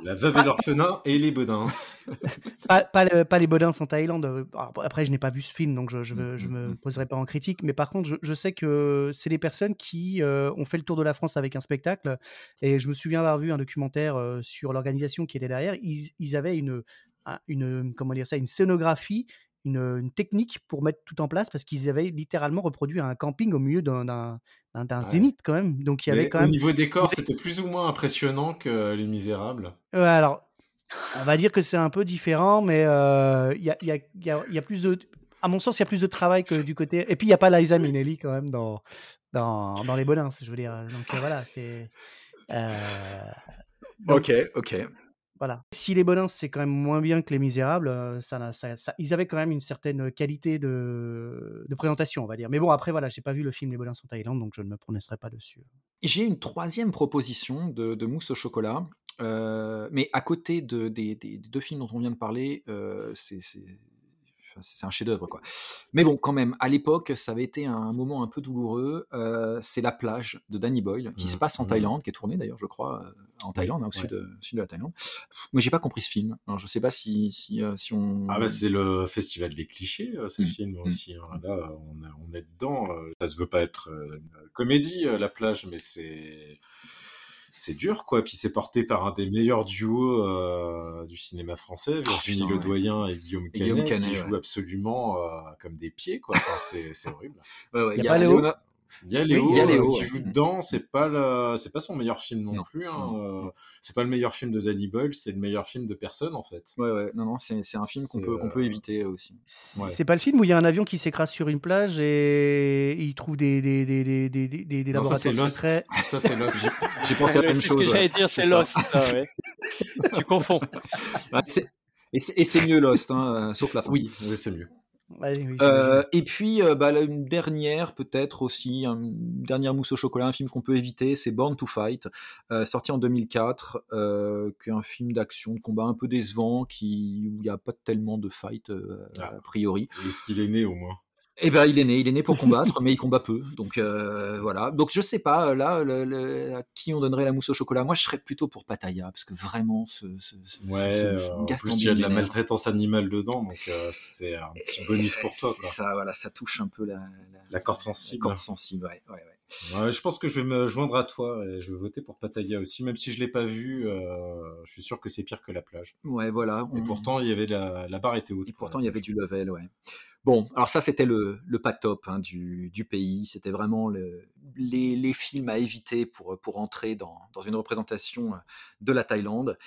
La veuve et l'orphelin et les bedins. pas, pas, le- pas les Bodins en Thaïlande. euh, alors, après, je n'ai pas vu ce film, donc je je Mm, me mm, poserai pas en critique. Mais par contre, je, je sais que c'est les personnes qui euh, ont fait le tour de la France avec un spectacle. Et je me souviens avoir vu un documentaire euh, sur l'organisation qui était derrière. Ils, ils avaient une, un- une, comment dire ça, une scénographie. Une, une technique pour mettre tout en place parce qu'ils avaient littéralement reproduit un camping au milieu d'un d'un- d'un- d'un Ouais. zénith quand même. Donc il y avait Mais quand au même. niveau décor, c'était plus ou moins impressionnant que Les Misérables? Ouais, alors, on va dire que c'est un peu différent, mais euh, il y, a, il y a- y a- y a plus de. À mon sens, il y a plus de travail que du côté. Et puis, il n'y a pas Liza Minnelli quand même dans, dans, dans Les Bonins, je veux dire. Donc, voilà, c'est. euh, donc, Ok, ok. Voilà. Si Les Bonins, c'est quand même moins bien que Les Misérables, euh, ça, ça- ça- ils avaient quand même une certaine qualité de, présentation, on va dire. Mais bon, après, voilà, j'ai pas vu le film Les Bonins en Thaïlande, donc je ne me prononcerai pas dessus. J'ai une troisième proposition de, mousse au chocolat, euh, mais à côté de, des, deux films dont on vient de parler, euh, c'est c'est- un chef-d'œuvre quoi. Mais bon, quand même, à l'époque, ça avait été un moment un peu douloureux. euh, c'est La plage de Danny Boyle qui Mhm, se passe en mhm. Thaïlande, qui est tourné d'ailleurs, je crois, euh, en Thaïlande, hein, au ouais. sud, de, sud de la Thaïlande. Moi, j'ai pas compris ce film. Alors, je sais pas si si, euh, si on. Ah bah c'est le festival des clichés, euh, ce Mm, film mm. aussi. hein. Là, on, est- on est dedans. euh, Ça se veut pas être euh, une comédie, euh, la plage, mais c'est c'est dur, quoi. Puis c'est porté par un des meilleurs duos euh, du cinéma français, Virginie putain, ouais. Ledoyen et Guillaume Et Canet, Guillaume Canet, qui ouais. jouent absolument euh, comme des pieds, quoi. Enfin, c'est c'est horrible. Ouais, ouais, Y a y Léo Il y a Léo, il y a euh, Léo, qui ouais. joue dedans. C'est pas le, c'est pas son meilleur film non, Non, plus. Hein. non, euh, C'est pas le meilleur film de Danny Boyle, c'est le meilleur film de personne en fait. Ouais, ouais, non, non, c'est c'est un film qu'on C'est, peut, qu'on peut euh, éviter aussi. C'est Ouais. c'est pas le film où il y a un avion qui s'écrase sur une plage et il trouve des, des, des, des, des, des, des Non, ça c'est laboratoires Lost. secrets. Ça c'est Lost. J'ai pensé à la même c'est chose. ce que j'allais dire, c'est C'est ça. Lost, ça, ouais. tu confonds. Ah, c'est- Et c'est et c'est mieux Lost, hein, euh, sauf la fin. oui, oui, c'est mieux. Ouais, oui, j'imagine. Euh, et puis, euh, bah, là, une dernière, peut-être aussi, une dernière mousse au chocolat, un film qu'on peut éviter, c'est Born to Fight, euh, sorti en 2004, euh, qui est un film d'action, de combat un peu décevant, qui, où il n'y a pas tellement de fight euh, Ah. a priori. Est-ce qu'il est né au moins? Et ben, il est né, il est né pour combattre, mais il combat peu. Donc euh, voilà. Donc je sais pas là, le- le- à qui on donnerait la mousse au chocolat. Moi, je serais plutôt pour Pattaya, parce que vraiment, ce, ce, ce- Ouais, ce- euh, ce en plus il y a de la maltraitance animale dedans, donc euh, c'est un petit bonus pour toi. Quoi. Ça, voilà, ça touche un peu la, La corde la sensible. corde sensible. Ouais, ouais, ouais. Ouais, je pense que je vais me joindre à toi et je vais voter pour Pattaya aussi, même si je l'ai pas vu. euh, je suis sûr que c'est pire que la plage. Ouais, voilà. Et on- pourtant, il y avait la, la barre était haute. Et pour pourtant, la il y avait du level, ouais. Bon, alors ça, c'était le, le pas top hein, du, du pays. C'était vraiment le- les, les films à éviter pour, pour entrer dans, dans une représentation de la Thaïlande.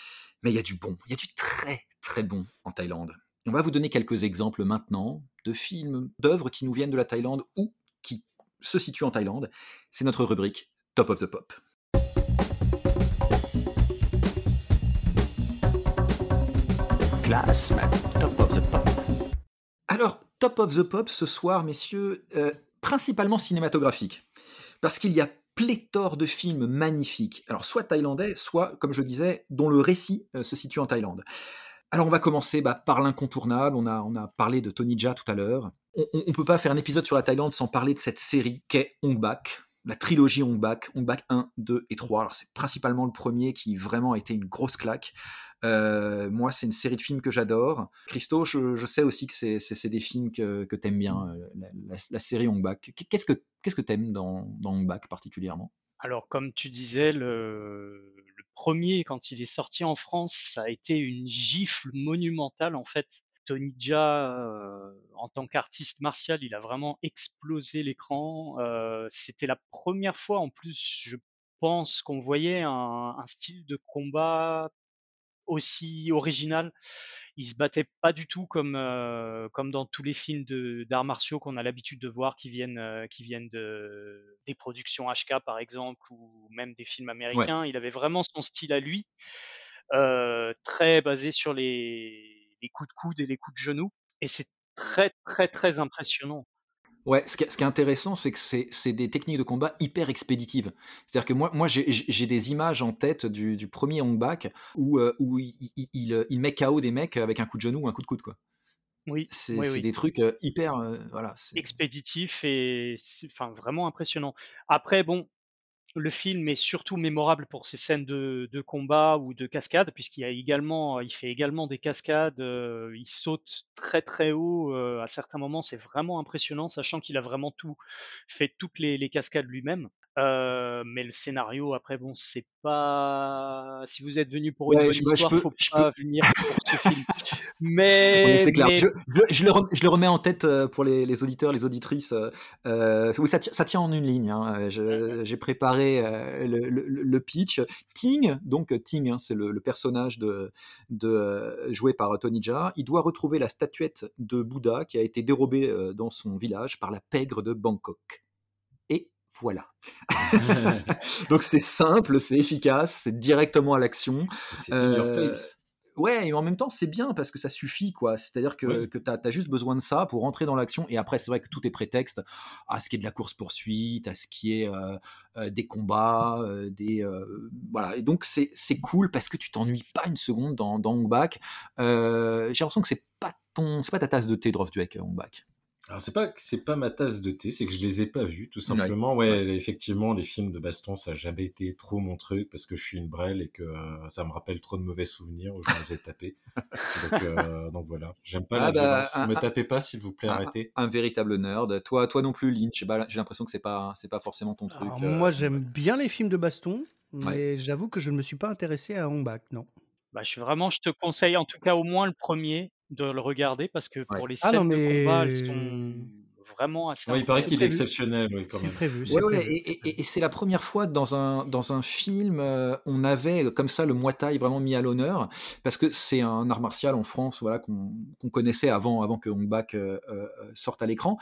Mais il y a du bon, il y a du très, très bon en Thaïlande. On va vous donner quelques exemples maintenant de films, d'œuvres qui nous viennent de la Thaïlande ou qui se situent en Thaïlande. C'est notre rubrique Top of the Pop. Top of the Pop ce soir, messieurs, euh, principalement cinématographique. Parce qu'il y a pléthore de films magnifiques, alors soit thaïlandais, soit, comme je disais, dont le récit euh, se situe en Thaïlande. Alors on va commencer bah, par l'incontournable, on a, parlé de Tony Jaa tout à l'heure. On ne peut pas faire un épisode sur la Thaïlande sans parler de cette série qu'est Ong Bak, la trilogie Ong Bak, Ong Bak 1, 2 et 3. Alors c'est principalement le premier qui vraiment a été une grosse claque. Euh, moi, c'est une série de films que j'adore. Christo, je, je sais aussi que c'est- des films que, que t'aimes bien, euh, la, la- la série Ong Bak. Qu'est-ce que qu'est-ce que t'aimes dans, dans Ong Bak particulièrement? Alors, comme tu disais, le, le premier, quand il est sorti en France, ça a été une gifle monumentale, en fait. Tony Jaa, euh, en tant qu'artiste martial, il a vraiment explosé l'écran. Euh, C'était la première fois, en plus, je pense qu'on voyait un, un style de combat aussi original. Il se battait pas du tout comme euh, comme dans tous les films d'arts martiaux qu'on a l'habitude de voir qui viennent euh, qui viennent de des productions HK par exemple ou même des films américains. Il avait vraiment son style à lui, euh, très basé sur les les coups de coude et les coups de genoux. Et c'est très très très impressionnant. Ouais, ce qui, est- ce qui est intéressant, c'est que c'est des techniques de combat hyper expéditives. C'est-à-dire que moi, moi j'ai- des images en tête du, du premier Hong Bak où, euh, où il, il, il- il met KO des mecs avec un coup de genou ou un coup de coude. quoi. Oui, C'est oui, c'est oui. des trucs euh, hyper. euh, voilà, c'est- expéditif et enfin vraiment impressionnant. Après, bon, le film est surtout mémorable pour ses scènes de, combat ou de cascade, puisqu'il a également, il fait également des cascades. euh, il saute très très haut euh, à certains moments, c'est vraiment impressionnant, sachant qu'il a vraiment tout fait toutes les cascades lui-même. Euh, mais le scénario, après, bon, c'est pas. Si vous êtes venu pour une Ouais, bonne je- bah, je histoire, peux- faut je pas venir pour ce film. Mais, c'est clair. mais Je, le rem- je le remets en tête euh, pour les, les auditeurs, les auditrices. euh, oui, ça, ti- ça tient en une ligne. hein. J'ai préparé le, le- le pitch. Ting, donc Ting, hein, c'est le, personnage de, de, joué par Tony Jaa. Il doit retrouver la statuette de Bouddha qui a été dérobée dans son village par la pègre de Bangkok. Voilà. donc c'est simple, c'est efficace, c'est directement à l'action. C'est in your Euh, face. Ouais, et en même temps, c'est bien parce que ça suffit, quoi. C'est-à-dire que, que tu as, juste besoin de ça pour rentrer dans l'action. Et après, c'est vrai que tout est prétexte à ce qui est de la course-poursuite, à ce qui est euh, euh, des combats, euh, des. voilà. Et donc, c'est cool parce que tu t'ennuies pas une seconde dans, dans Hong Bak. J'ai l'impression que c'est pas ton, c'est pas ta tasse de thé, Drop Duek, Hong Bak. Alors c'est pas que c'est pas ma tasse de thé, c'est que je les ai pas vus tout simplement. Ouais, effectivement, les films de baston ça a jamais été trop mon truc parce que je suis une brêle et que euh, ça me rappelle trop de mauvais souvenirs où je me faisais taper. donc, euh, donc voilà, j'aime pas Ah la bah, violence. un- Me un- tapez pas s'il vous plaît, Un, arrêtez. un véritable nerd. Toi, toi non plus, Lynch. J'ai l'impression que c'est pas, c'est pas forcément ton truc. Alors, euh, moi, j'aime bien les films de baston, mais Ouais. j'avoue que je ne me suis pas intéressé à Hong Bak, non. Bah, je suis vraiment, je te conseille en tout cas au moins le premier de le regarder parce que Ouais. pour les Ah non, scènes de combat, elles sont vraiment assez Ouais, il paraît qu'il est exceptionnel, oui, quand c'est même. prévu. c'est Ouais, ouais, prévu. et, et- et c'est la première fois dans un, dans un film, euh, on avait euh, comme ça le Muay Thai vraiment mis à l'honneur, parce que c'est un art martial en France voilà, qu'on connaissait avant, avant que Hong Bak euh, euh, sorte à l'écran.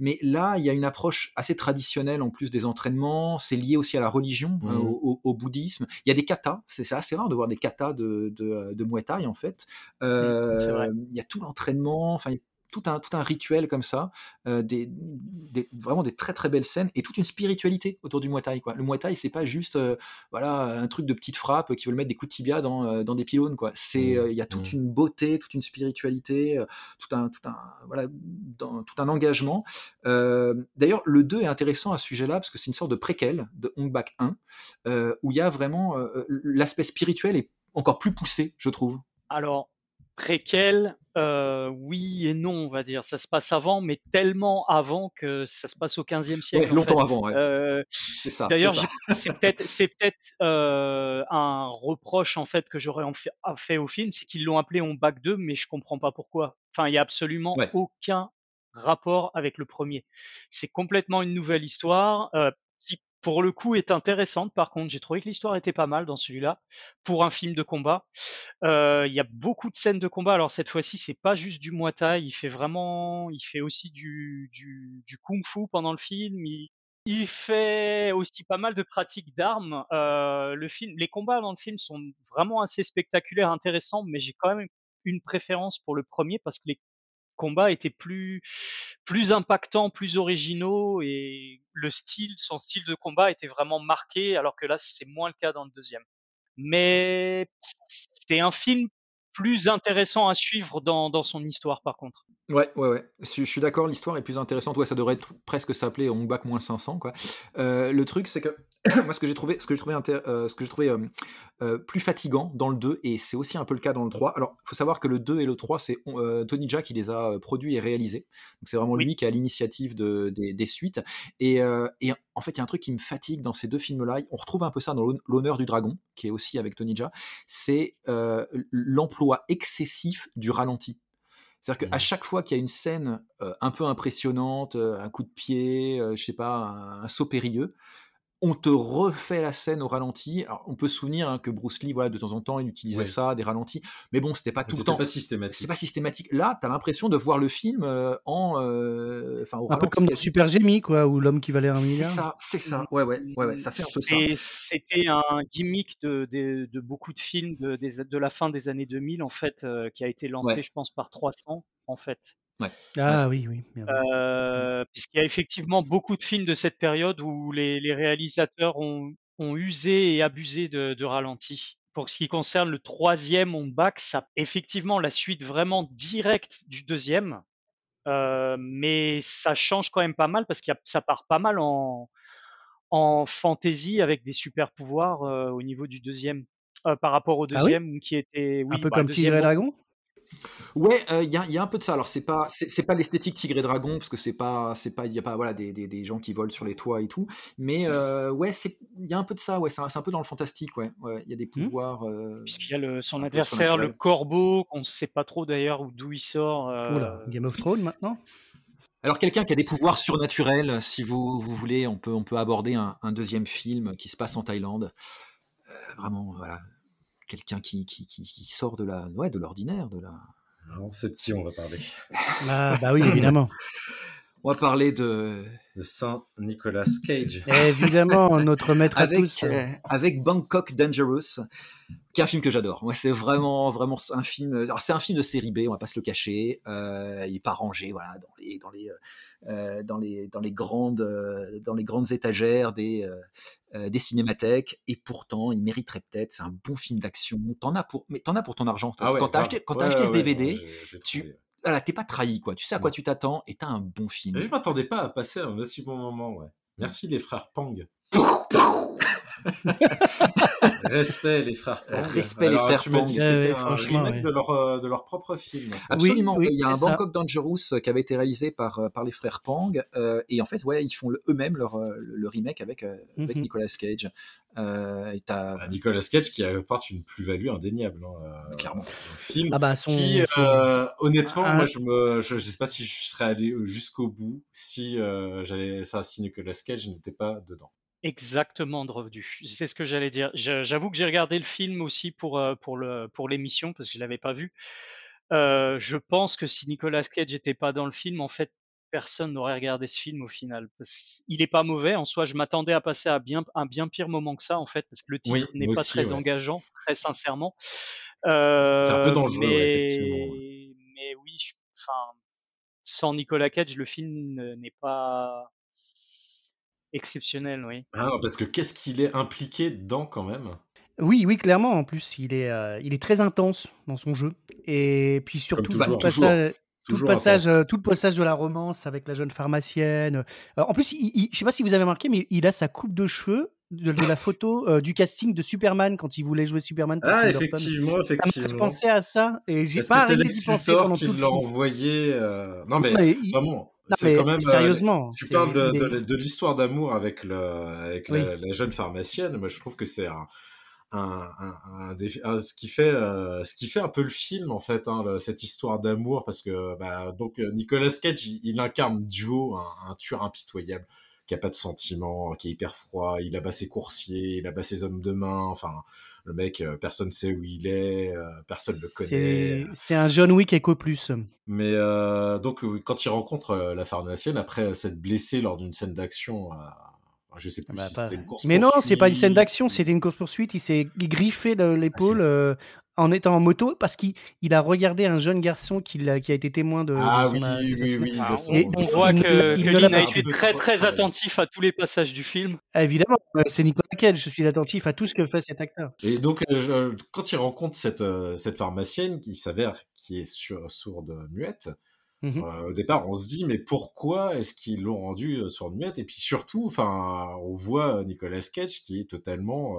Mais là, il y a une approche assez traditionnelle en plus des entraînements, c'est lié aussi à la religion, hein, Mhm. au, au- au bouddhisme. Il y a des katas, c'est assez rare de voir des katas de, de, de Muay Thai en fait. Euh, c'est vrai. il y a tout l'entraînement, enfin, il y a tout un, tout un rituel comme ça, euh, des, des- vraiment des très très belles scènes et toute une spiritualité autour du Muay Thai. Quoi. Le Muay Thai, c'est pas juste euh, voilà, un truc de petite frappe qui veut mettre des coups de tibia dans, euh, dans des pylônes. quoi. C'est, Mmh, euh, Il y a toute mmh. une beauté, toute une spiritualité, euh, tout, un, tout, un, voilà, dans- tout un engagement. Euh, D'ailleurs, le 2 est intéressant à ce sujet-là parce que c'est une sorte de préquel de Hong Bak 1 euh, où il y a vraiment euh, l'aspect spirituel est encore plus poussé, je trouve. Alors, préquel, euh, oui et non, on va dire. Ça se passe avant, mais tellement avant que ça se passe au 15e siècle. Ouais, longtemps fait. avant, ouais. Euh, C'est ça. D'ailleurs, c'est peut-être euh, un reproche en fait que j'aurais fait, au film, c'est qu'ils l'ont appelé On Bac 2, mais je comprends pas pourquoi. Enfin, il y a absolument Ouais. aucun rapport avec le premier. C'est complètement une nouvelle histoire pour le coup, est intéressante. Par contre, j'ai trouvé que l'histoire était pas mal dans celui-là pour un film de combat. Euh, il y a beaucoup de scènes de combat. Alors cette fois-ci, c'est pas juste du Muay Thai. Il fait vraiment, il fait aussi du, du, du kung-fu pendant le film. Il, il fait aussi pas mal de pratiques d'armes. Euh, le film, les combats dans le film sont vraiment assez spectaculaires, intéressants, mais j'ai quand même une préférence pour le premier parce que les combats étaient plus plus impactants, plus originaux et le style, son style de combat était vraiment marqué, alors que là c'est moins le cas dans le deuxième. Mais c'est un film plus intéressant à suivre dans, dans son histoire par contre. Ouais, ouais, ouais. Je, suis d'accord, l'histoire est plus intéressante. Ouais, ça devrait être presque s'appeler Hong Bak moins 500, quoi. Euh, le truc, c'est que moi, ce que j'ai trouvé, ce que j'ai trouvé, euh, ce que j'ai trouvé euh, plus fatigant dans le 2, et c'est aussi un peu le cas dans le 3. Alors, il faut savoir que le 2 et le 3, c'est Tony Jaa qui les a produits et réalisés. Donc, c'est vraiment Oui. lui qui a l'initiative de, des, des suites. Et, et en fait, il y a un truc qui me fatigue dans ces deux films-là. On retrouve un peu ça dans L'Hon- L'honneur du dragon, qui est aussi avec Tony Jaa. C'est l'emploi excessif du ralenti. C'est-à-dire qu'à Mhm. chaque fois qu'il y a une scène euh, un peu impressionnante, euh, un coup de pied, euh, je sais pas, un, un saut périlleux, on te refait la scène au ralenti. Alors, on peut se souvenir hein, que Bruce Lee, voilà, de temps en temps, il utilisait ça, des ralentis, mais bon, c'était pas tout le C'était temps. pas C'est systématique. pas systématique. Là, tu as l'impression de voir le film euh, en, euh, enfin, Un peu comme dans Super Gémy, quoi, ou l'homme qui valait un C'est milliard. ça, c'est ça. Ouais, ouais, ouais, ouais, ça fait un peu ça. Et c'était un gimmick de, de, de beaucoup de films de, la fin des années 2000, en fait, euh, qui a été lancé, Ouais. je pense, par 300, en fait. Ah oui, oui. bien vu. Euh, puisqu'il y a effectivement beaucoup de films de cette période où les, les réalisateurs ont, ont usé et abusé de, de ralenti. Pour ce qui concerne le troisième on back, ça effectivement la suite vraiment directe du deuxième, euh, mais ça change quand même pas mal parce que ça part pas mal en, en fantasy avec des super pouvoirs euh, au niveau du deuxième, euh, par rapport au Ah oui? deuxième qui était oui, un peu bah, comme Tigre et on- Dragon? Ouais, il y, a, y a un peu de ça. Alors c'est pas c'est pas l'esthétique tigre et dragon parce que c'est pas c'est pas il y a pas voilà des, des, des gens qui volent sur les toits et tout. Mais euh, ouais, c'est il y a un peu de ça. Ouais, c'est un, peu dans le fantastique. Ouais, ouais, il y a des Hmm. pouvoirs. euh, puisqu'il y a le, son adversaire, le corbeau, qu'on ne sait pas trop d'ailleurs où- d'où il sort. euh, Oula, Game of Thrones maintenant? Alors quelqu'un qui a des pouvoirs surnaturels, si vous, vous voulez, on peut on peut aborder un, un deuxième film qui se passe en Thaïlande. Euh, vraiment, voilà, quelqu'un qui, qui, qui, qui sort de la ouais de l'ordinaire, de la. Alors, c'est de qui on va parler Ah bah oui, évidemment. On va parler de De Saint Nicolas Cage. évidemment, notre maître à avec, tous. euh, avec Bangkok Dangerous, qui est un film que j'adore. Moi, c'est vraiment, vraiment un film. Alors, c'est un film de série B, on va pas se le cacher. Euh, il est pas rangé, voilà, dans les, dans les, euh, dans les, dans les grandes, euh, dans les grandes étagères des, des cinémathèques. Et pourtant, il mériterait peut-être. C'est un bon film d'action. T'en as pour, mais t'en as pour ton argent. Ah ouais, quand t'as grave. acheté, quand t'as Ouais, acheté ce ouais, DVD, j'ai- j'ai tu-. Voilà, t'es pas trahi, quoi. Tu sais à quoi tu t'attends et t'as un bon film. Je m'attendais pas à passer un aussi bon moment, ouais. Merci les frères Pang. Respect les frères Pang. Respect les frères tu Pang. dit que c'était un franchement, remake ouais. de, leur, euh, de leur propre film. Absolument. oui, il y a un ça. Bangkok Dangerous euh, qui avait été réalisé par, euh, par les frères Pang. euh, et en fait, ouais, ils font le- eux-mêmes leur, le remake avec, euh, avec Mhm. Nicolas Cage. Euh, et t'as- Ah, Nicolas Cage qui apporte une plus-value indéniable hein, Clairement. film. Ah bah son, qui, son- euh, honnêtement, Ah. moi, je je sais pas si je serais allé jusqu'au bout si euh, j'avais, si Nicolas Cage n'était pas dedans. Exactement, Drovdu. C'est ce que j'allais dire. J'avoue que j'ai regardé le film aussi pour, euh, pour le pour l'émission parce que je l'avais pas vu. Euh, je pense que si Nicolas Cage n'était pas dans le film, en fait, personne n'aurait regardé ce film au final. Parce il est pas mauvais en soi. Je m'attendais à passer à bien un bien pire moment que ça en fait parce que le titre Oui, n'est pas aussi, très ouais. engageant, très sincèrement. Euh, C'est un peu dangereux, ouais, mais effectivement, mais oui, je- enfin, sans Nicolas Cage, le film ne- n'est pas exceptionnel, oui. Ah non, parce que qu'est-ce qu'il est impliqué dedans quand même? Oui, oui, clairement. En plus, il est, euh, il est très intense dans son jeu. Et puis surtout, toujours, tout, toujours, passage, tout, le passage, intense. euh, tout le passage de la romance avec la jeune pharmacienne. Euh, en plus, il, il- je sais pas si vous avez remarqué, mais il a sa coupe de cheveux de, de la photo euh, du casting de Superman quand il voulait jouer Superman. Ah, Burton. effectivement, Ça me effectivement. penser à ça et j'ai pas arrêté d'y penser pendant tout le l'a film. envoyé euh, Non, mais Non, mais il- vraiment, non, mais quand même. euh, sérieusement, tu parles de, l'histoire d'amour avec, le, avec Oui. la, la jeune pharmacienne. Moi, je trouve que c'est un. Un, un, un défi- un- ce qui fait euh, ce qui fait un peu le film en fait hein, le- cette histoire d'amour parce que bah, donc euh, Nicolas Cage il, il incarne Duo un, un tueur impitoyable qui a pas de sentiments, qui est hyper froid. Il abat ses coursiers, il abat ses hommes de main. Enfin, le mec, euh, personne sait où il est, euh, personne le connaît. C'est un John Wick Echo Plus. Mais euh, donc, euh, quand il rencontre la pharmacienne, après s'être blessé lors d'une scène d'action, je sais plus Bah, si pas- c'était une course Mais non, c'est pas une scène d'action, poursuite. c'était une course-poursuite. Il s'est griffé l'épaule Ah, euh, en étant en moto parce qu'il il a regardé un jeune garçon qui, a été témoin de, de Ah son oui, a- oui, oui. de son- Et on, de voit il- que, il a été très très attentif à tous les passages du film. Ah, Évidemment, euh, c'est Nicolas Cage, je suis attentif à tout ce que fait cet acteur. Et donc, euh, je- quand il rencontre cette, euh, cette pharmacienne qui s'avère qui est sur- sourde muette, euh, au départ, on se dit, mais pourquoi est-ce qu'ils l'ont rendu euh, sourde muette? Et puis surtout, enfin, on voit Nicolas Cage qui est totalement.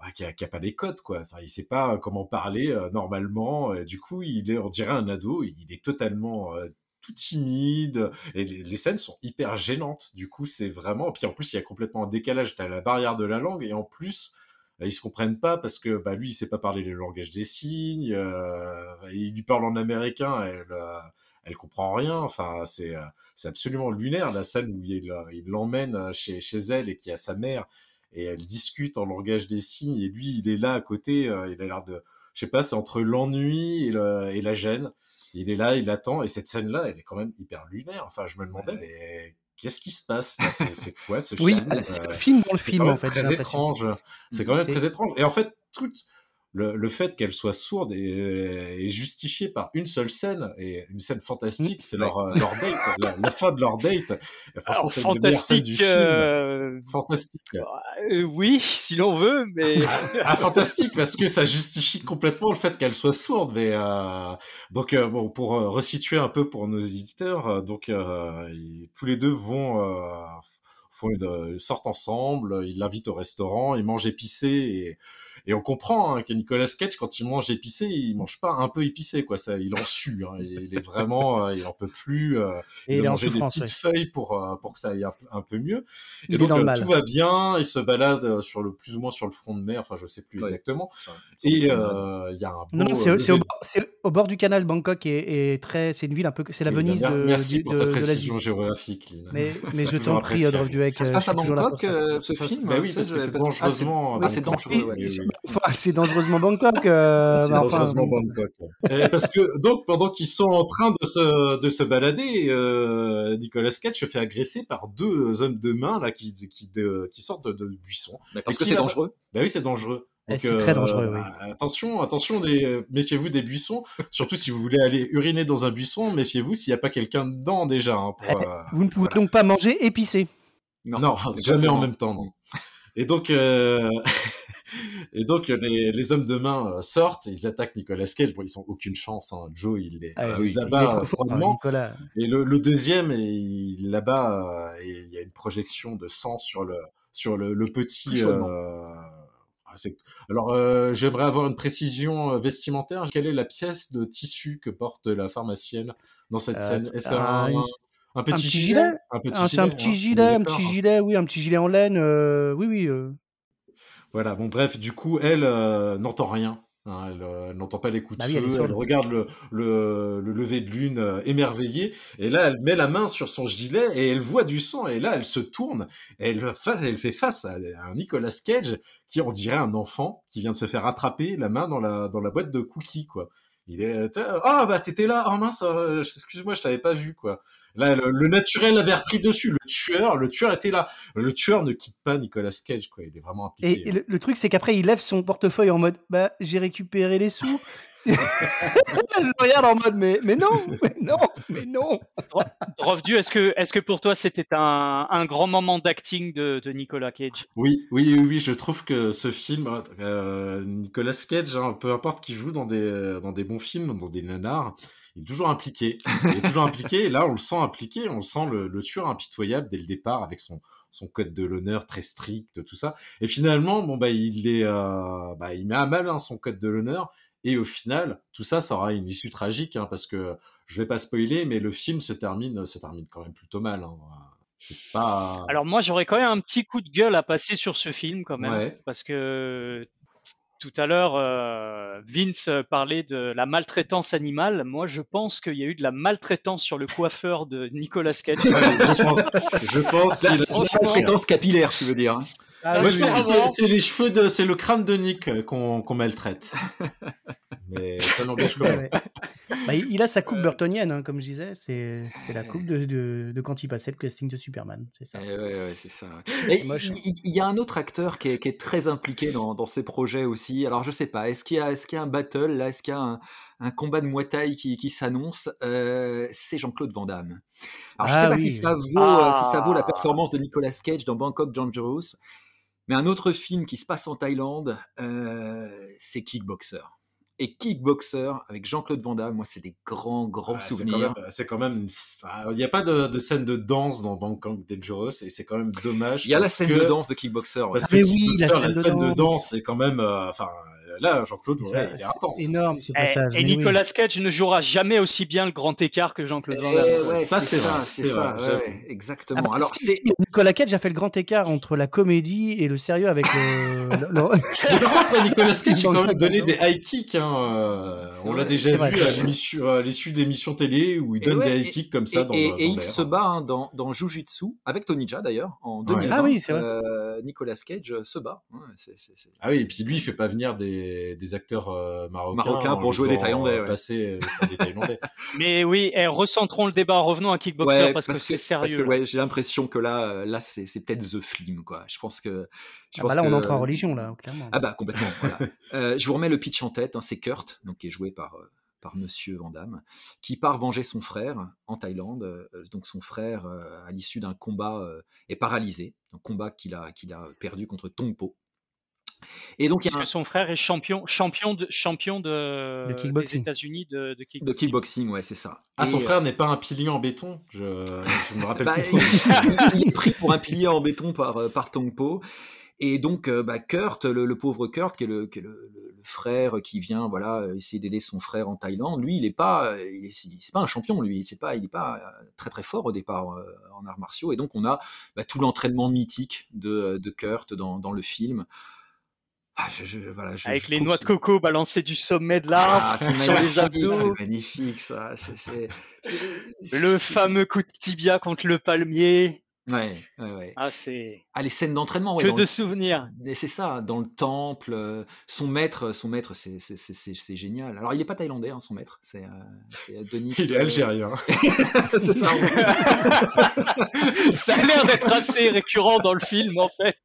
Euh, ah, qui, a, qui a pas les codes, quoi. Enfin, il sait pas comment parler euh, normalement. Et du coup, il est, on dirait un ado. Il est totalement euh, tout timide. Et les, scènes sont hyper gênantes. Du coup, c'est vraiment. Puis en plus, il y a complètement un décalage. T'as la barrière de la langue et en plus. euh, Ils se comprennent pas parce que bah, lui, il sait pas parler le langage des signes. euh, il lui parle en américain, elle, euh, elle comprend rien. Enfin, c'est euh, c'est absolument lunaire la scène où il euh, l'emmène euh, chez, chez elle et qui a sa mère et elle discute en langage des signes et lui, il est là à côté. euh, il a l'air de, je sais pas, c'est entre l'ennui et, le- et la gêne. Il est là, il attend et cette scène-là, elle est quand même hyper lunaire. Enfin, je me demandais, mais qu'est-ce qui se passe là? C'est quoi ce Oui, film c'est Euh, le film dans le film en fait. très étrange. C'est quand même très étrange. Et en fait, tout le, le fait qu'elle soit sourde est, est justifié par une seule scène et une scène fantastique, c'est leur, euh, leur date, la, la fin de leur date. Franchement, c'est du fantastique, film. euh, Fantastique. euh, oui, si l'on veut, mais Ah, fantastique parce que ça justifie complètement le fait qu'elle soit sourde. Mais euh, donc euh, bon, pour euh, resituer un peu pour nos éditeurs, euh, donc euh, ils- tous les deux vont euh, font une, euh, sortent ensemble, ils l'invitent au restaurant, ils mangent épicé et, et on comprend hein, que Nicolas Cage quand il mange épicé, il mange pas un peu épicé quoi, ça, il en sue, hein, il il est vraiment, euh, il en peut plus. euh, Et il il en manger des souffrance. petites feuilles pour pour que ça aille un, un peu mieux. Il Et est donc dans le euh, mal. tout va bien, il se balade sur le plus ou moins sur le front de mer, enfin je sais plus Ouais. exactement. Enfin, Et euh, il y a un Non, non, beau, c'est au- bord- c'est au bord du canal. Bangkok est très. C'est une ville un peu. C'est la Venise mer- de, Merci du- pour de, ta de précision géographique. Mais, mais je t'en prie, apprécier. Duec. Ça se euh, passe à Bangkok, euh, ce film bah oui, ça, parce que c'est ah, dangereusement. oui, c'est Bangkok. dangereux, ouais. Oui, oui, oui. Enfin, c'est dangereusement Bangkok. euh, enfin, dangereusement Bangkok. Et parce que donc pendant qu'ils sont en train de se de se balader, euh, Nicolas Cage se fait agresser par deux hommes de main là qui qui de- qui sortent de, de buissons. Mais parce Et que c'est dangereux. Bah oui, c'est dangereux. Eh, c'est très dangereux, oui. bah, Attention, attention, des, méfiez-vous des buissons. Surtout si vous voulez aller uriner dans un buisson, méfiez-vous s'il n'y a pas quelqu'un dedans déjà. hein, pour, Eh, euh, Vous ne pouvez voilà. donc pas manger épicé. Non, jamais en même temps, non. Et donc, euh, et donc les, les hommes de main euh, sortent, ils attaquent Nicolas Cage. Bon, ils ont aucune chance. Hein. Joe, il les, Ah oui, les est abat fort, froidement. Nicolas. Et le, le deuxième, et il là-bas, euh, et il y a une projection de sang sur le sur le, le petit. Ah, Alors, euh, j'aimerais avoir une précision vestimentaire. Quelle est la pièce de tissu que porte la pharmacienne dans cette Euh, scène? Est-ce un- un petit, petit gilet, gilet? Un petit Ah, c'est un gilet, petit hein, gilet, un petit gilet, oui, un petit gilet en laine. euh, oui, oui. euh. Voilà, bon bref, du coup, elle euh, n'entend rien. hein, elle elle n'entend pas les coups de Bah oui, elle est feu, elle regarde le, le, le lever de lune émerveillée, et là, elle met la main sur son gilet, et elle voit du sang, et là, elle se tourne, et elle, fa- elle fait face à, un Nicolas Cage, qui on dirait un enfant, qui vient de se faire attraper la main dans la, dans la boîte de cookies, quoi. Il est, ah bah t'étais là, oh mince, excuse-moi, je t'avais pas vu, quoi. Là, le, le naturel avait repris dessus, le tueur, le tueur était là. Le tueur ne quitte pas Nicolas Cage, quoi, il est vraiment impliqué. Et, et le, le truc, c'est qu'après, il lève son portefeuille en mode Bah, j'ai récupéré les sous. je le regarde en mode Mais, mais non, mais non, mais non. Rovdu, est-ce que, est-ce que pour toi c'était un, un grand moment d'acting de, de Nicolas Cage? Oui, oui, oui, oui, je trouve que ce film, euh, Nicolas Cage, hein, peu importe qui joue dans des, dans des bons films, dans des nanars, il est toujours impliqué. Il est toujours impliqué, et là, on le sent impliqué, on sent le, le tueur impitoyable dès le départ avec son, son code de l'honneur très strict, tout ça. Et finalement, bon, bah, il est, euh, bah, il met à mal hein, son code de l'honneur, et au final, tout ça, ça aura une issue tragique, hein, parce que je vais pas spoiler, mais le film se termine, se termine quand même plutôt mal. Hein. Pas. Alors moi j'aurais quand même un petit coup de gueule à passer sur ce film quand même, Ouais. parce que tout à l'heure, euh, Vince parlait de la maltraitance animale. Moi, je pense qu'il y a eu de la maltraitance sur le coiffeur de Nicolas Cage. je pense, je pense La, qu'il a- la maltraitance capillaire, tu veux dire. hein. Ah Moi, oui, je pense oui, que c'est- les cheveux de, c'est le crâne de Nick euh, qu'on qu'on maltraite. Mais ça n'engage que Ouais, moi. ouais. Bah, il a sa coupe burtonienne, hein, comme je disais. C'est c'est la coupe de, de, de quand il passait le casting de Superman. C'est ça. Ouais, ouais, c'est ça. ouais. Et moche. il, y a un autre acteur qui est, qui est très impliqué dans, dans ces projets aussi. Alors je sais pas, est-ce qu'il y a, est-ce qu'il y a un battle là, est-ce qu'il y a un, un combat de Muay Thai qui, qui s'annonce? Euh, C'est Jean-Claude Van Damme. Alors je Ah sais pas oui. si ça vaut, euh, si ça vaut la Ah. performance de Nicolas Cage dans Bangkok Dangerous, mais un autre film qui se passe en Thaïlande, euh, c'est Kickboxer. Et Kickboxer avec Jean-Claude Van Damme, moi c'est des grands grands Ouais, c'est quand souvenirs. même- C'est quand même. ah, Il n'y a pas de, de scène de danse dans Bangkok Dangerous et c'est quand même dommage. Il y a la scène que- de danse de Kickboxer. ouais. Parce Ah, que mais oui, la Kickboxer, la scène de danse, c'est quand même. euh, Enfin, là, Jean-Claude, ouais, il est intense. c'est énorme ce Et, passage. et oui. Nicolas Cage ne jouera jamais aussi bien le grand écart que Jean-Claude Van Eh Damme. ouais, Ça, c'est ça, vrai, c'est ça, vrai, Ah exactement. bah, Alors, si, c'est- si, Nicolas Cage a fait le grand écart entre la comédie et le sérieux avec le. le- le- Mais par contre, Nicolas Cage, il a quand même donné des high kicks. Hein, euh, on l'a déjà vu à l'issue d'émissions télé où il Et donne des et- high kicks comme et, ça dans, et- et il se bat hein, dans, dans Jujutsu avec Tony Jaa d'ailleurs en 2020. Ah oui, c'est vrai. euh, Nicolas Cage se bat. Ouais, c'est- Ah oui, et puis lui, il fait pas venir des, des acteurs euh, marocains, pour jouer des Thaïlandais, euh, ouais. passer euh, des Thaïlandais. Mais oui, et recentrons le débat. Revenons à Kickboxer Ouais, parce, que c'est parce sérieux. que j'ai l'impression que là, là c'est peut-être The Film quoi. Je pense que. Je Ah pense bah là, on entre en religion, là, clairement. Ah bah complètement. voilà. Euh, je vous remets le pitch en tête. hein, c'est Kurt, donc qui est joué par euh, par Monsieur Van Damme, qui part venger son frère en Thaïlande. Euh, donc son frère, euh, à l'issue d'un combat, euh, est paralysé, un combat qu'il a qu'il a perdu contre Tongpo. Et donc il y a Puisque son frère est champion, champion de, champion de, De des. États-Unis de, kickboxing. de kickboxing, ouais, c'est ça. Ah, son Et, frère n'est pas un pilier en béton Je, je me rappelle bah, plus. il, il est pris pour un pilier en béton par, euh, par Tongpo. Et donc, euh, bah, Kurt, le, le pauvre Kurt, qui est, le, qui est le- le- le frère qui vient voilà, euh, essayer d'aider son frère en Thaïlande, lui, il n'est pas, euh, il est- pas un champion, lui. C'est pas, il n'est pas euh, très très fort au départ euh, en arts martiaux. Et donc, on a bah, tout l'entraînement mythique de, de Kurt dans, dans le film. Ah, je- je- voilà, je- Avec les noix de coco balancées du sommet de Ah, l'arbre c'est sur les abdos. C'est magnifique, ça. Le fameux coup de tibia contre le palmier. Ouais, ouais, ouais. Ah, c'est Ah, les scènes d'entraînement, ouais, que de le- souvenirs. Mais c'est ça, dans le temple, euh, son maître, son maître, c'est c'est- c'est- c'est- c'est génial. Alors il n'est pas thaïlandais, hein, son maître, c'est euh, c'est Denis. Il est euh, algérien. c'est ça. Ça a l'air d'être assez récurrent dans le film, en fait.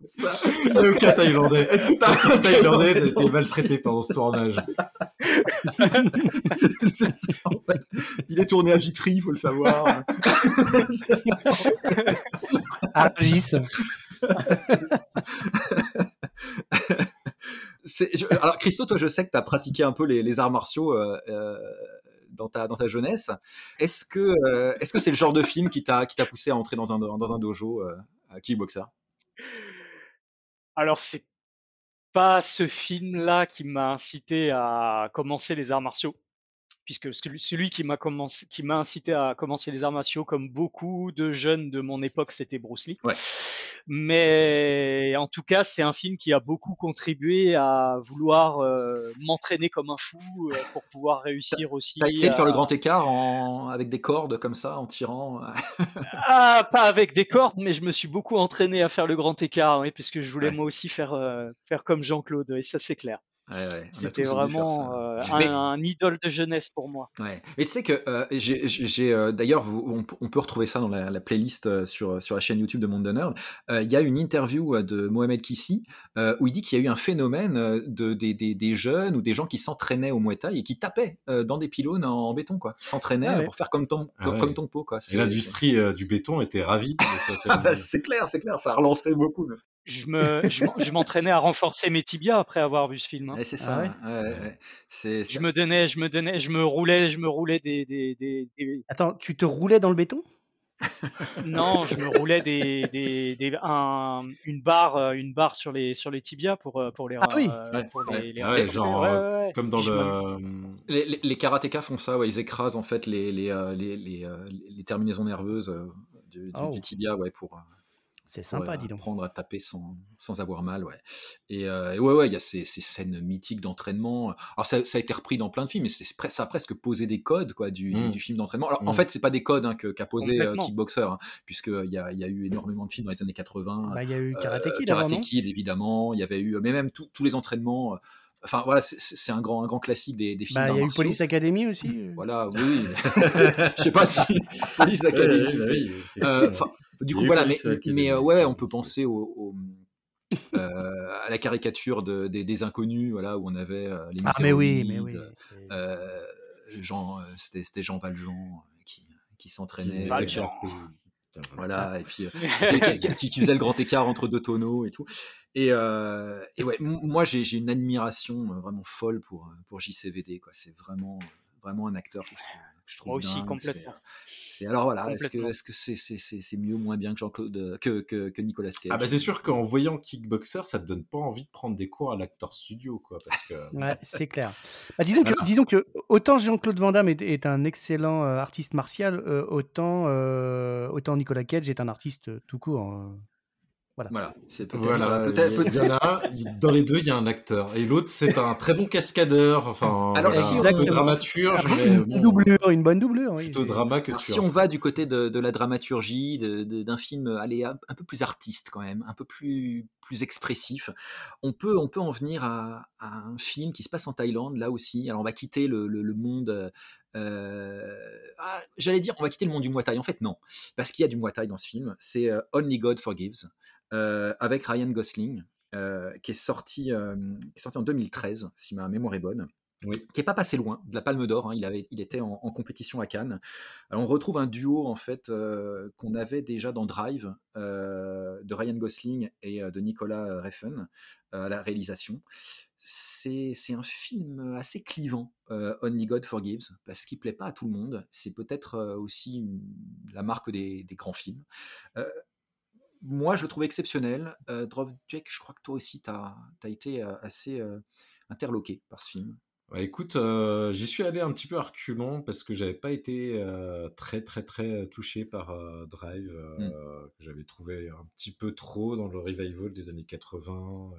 Il n'y a aucun Thaïlandais. Est-ce que t'as un Thaïlandais qui a été maltraité pendant ce tournage? C'est ça, en fait. Il est tourné à Vitry, il faut le savoir. Ah. C'est- je- alors Christo, toi, je sais que tu as pratiqué un peu les, les arts martiaux euh, euh, dans, ta, dans ta jeunesse. Est-ce que euh, est-ce que c'est le genre de film qui t'a qui t'a poussé à entrer dans un dans un dojo à kickboxer? Alors, c'est pas ce film-là qui m'a incité à commencer les arts martiaux, puisque celui celui qui m'a commencé, qui m'a incité à commencer les arts martiaux, comme beaucoup de jeunes de mon époque, c'était Bruce Lee. Ouais. Mais en tout cas, c'est un film qui a beaucoup contribué à vouloir euh, m'entraîner comme un fou euh, pour pouvoir réussir aussi. T'as essayé de faire le grand écart en, avec des cordes comme ça, en tirant Ah, pas avec des cordes, mais je me suis beaucoup entraîné à faire le grand écart, oui, puisque je voulais Ouais. moi aussi faire, euh, faire comme Jean-Claude, et ça c'est clair. Ouais, ouais, C'était faire vraiment euh, Mais- un, un idole de jeunesse pour moi. Ouais. Mais tu sais que euh, j'ai- euh, d'ailleurs, on, peut retrouver ça dans la, la playlist euh, sur, sur la chaîne YouTube de Monde de Nerd. Euh, Il y a une interview euh, de Mohamed Kissi euh, où il dit qu'il y a eu un phénomène euh, de, des, des, des jeunes ou des gens qui s'entraînaient au Muay Thai et qui tapaient euh, dans des pylônes en, béton, quoi. S'entraînaient Ah ouais. pour faire comme ton, Ah comme, ouais. comme ton pot, quoi. Et l'industrie euh, du béton était ravie Ah bah, c'est clair, c'est clair, ça a relancé beaucoup. Je me, je, m'en- je m'entraînais à renforcer mes tibias après avoir vu ce film. hein. C'est Ah ça. ouais? ouais, ouais, ouais. C'est- Je me donnais, je me donnais, je me roulais, je me roulais des, des, des, des- Attends, tu te roulais dans le béton? Non, je me roulais des, des, des- un- une barre, euh, une barre sur les, sur les tibias pour, euh, pour les, Ah oui. euh, Ouais, pour les, les Ah genre, Ouais, euh, ouais, ouais. Comme dans me- le. Les, les, les karatékas font ça, ouais, ils écrasent en fait les, les, euh, les, les, euh, les terminaisons nerveuses euh, du, du- Oh. du tibia ouais, pour, euh, C'est sympa, Ouais, dis donc. apprendre à taper sans, sans avoir mal, ouais. Et, euh, et ouais, ouais, il y a ces, ces scènes mythiques d'entraînement. Alors ça, ça a été repris dans plein de films, mais c'est ça a presque posé des codes quoi du, du- Mm. du film d'entraînement. Alors en Mm. fait, c'est pas des codes hein, que- qu'a posé euh. Kickboxer, hein, puisqu'il y a, y a eu énormément de films dans les années 80. Bah, il y a eu euh, Karate Kid avant, Karate Kid, évidemment. Il y avait eu, mais même tous les entraînements. Enfin voilà, c'est- un grand, un grand classique des, des films Bah, il y a eu. Police Academy aussi. euh. Voilà, oui, oui. Je sais pas si Police Academy. Ouais, ouais, c'est- ouais, euh, du coup, voilà, mais, euh, ouais, on peut penser au, au, euh, à la caricature de- des, des inconnus, voilà, où on avait euh, les Ah, mais oui, mais oui. euh, Jean, euh, c'était c'était Jean Valjean qui, qui s'entraînait, Valjean. Voilà. et puis euh, qui, qui- faisait le grand écart entre deux tonneaux et tout. Et, euh, et ouais, moi j'ai une admiration euh, vraiment folle pour, euh, pour JCVD, quoi. C'est vraiment, vraiment un acteur que je trouve, que je trouve Moi aussi, dingue. complètement. Alors voilà, est-ce que Complètement. est-ce que c'est c'est c'est c'est mieux ou moins bien que Jean-Claude euh, que, que, que Nicolas Cage? Ah bah c'est sûr qu'en voyant Kickboxer, ça te donne pas envie de prendre des cours à l'acteur studio, quoi, parce que Ouais, c'est clair. Bah, disons, que, Voilà. disons que autant Jean-Claude Van Damme est, est un excellent euh, artiste martial, euh, autant, euh, autant Nicolas Cage est un artiste tout court. Voilà, c'est peut-être voilà, euh, peut-être a- il y en a un, il- dans les deux, il y a un acteur, et l'autre c'est un très bon cascadeur, enfin, Alors, voilà, si un on- peu dramaturge, Ah, mais une, bon, doublure, une bonne doublure. oui, plutôt drama que Alors, si on va du côté de, de la dramaturgie, de- de- d'un film allez, un, un peu plus artiste quand même, un peu plus, plus expressif, on peut, on peut en venir à, à un film qui se passe en Thaïlande, là aussi. Alors on va quitter le, le- le monde... euh, ah, J'allais dire, on va quitter le monde du Muay Thai. En fait, non. Parce qu'il y a du Muay Thai dans ce film. C'est euh, Only God Forgives, euh, avec Ryan Gosling, euh, qui, est sorti, euh, qui est sorti en 2013, si ma mémoire est bonne Oui. qui est pas passé loin de la Palme d'Or. hein, il, avait, il était en, en compétition à Cannes. Alors, on retrouve un duo en fait euh, qu'on avait déjà dans Drive euh, de Ryan Gosling et euh, de Nicolas Refn euh, à la réalisation. C'est un film assez clivant, euh, Only God Forgives, parce qu'il plaît pas à tout le monde. C'est peut-être euh, aussi une- la marque des, des grands films. Moi, je le trouve exceptionnel. Euh, Drovjek, je crois que toi aussi, tu as, été euh, assez euh, interloqué par ce film. Bah, écoute, euh, j'y suis allé un petit peu à reculons parce que j'avais pas été très très très touché par Drive, euh, que j'avais trouvé un petit peu trop dans le revival des années 80.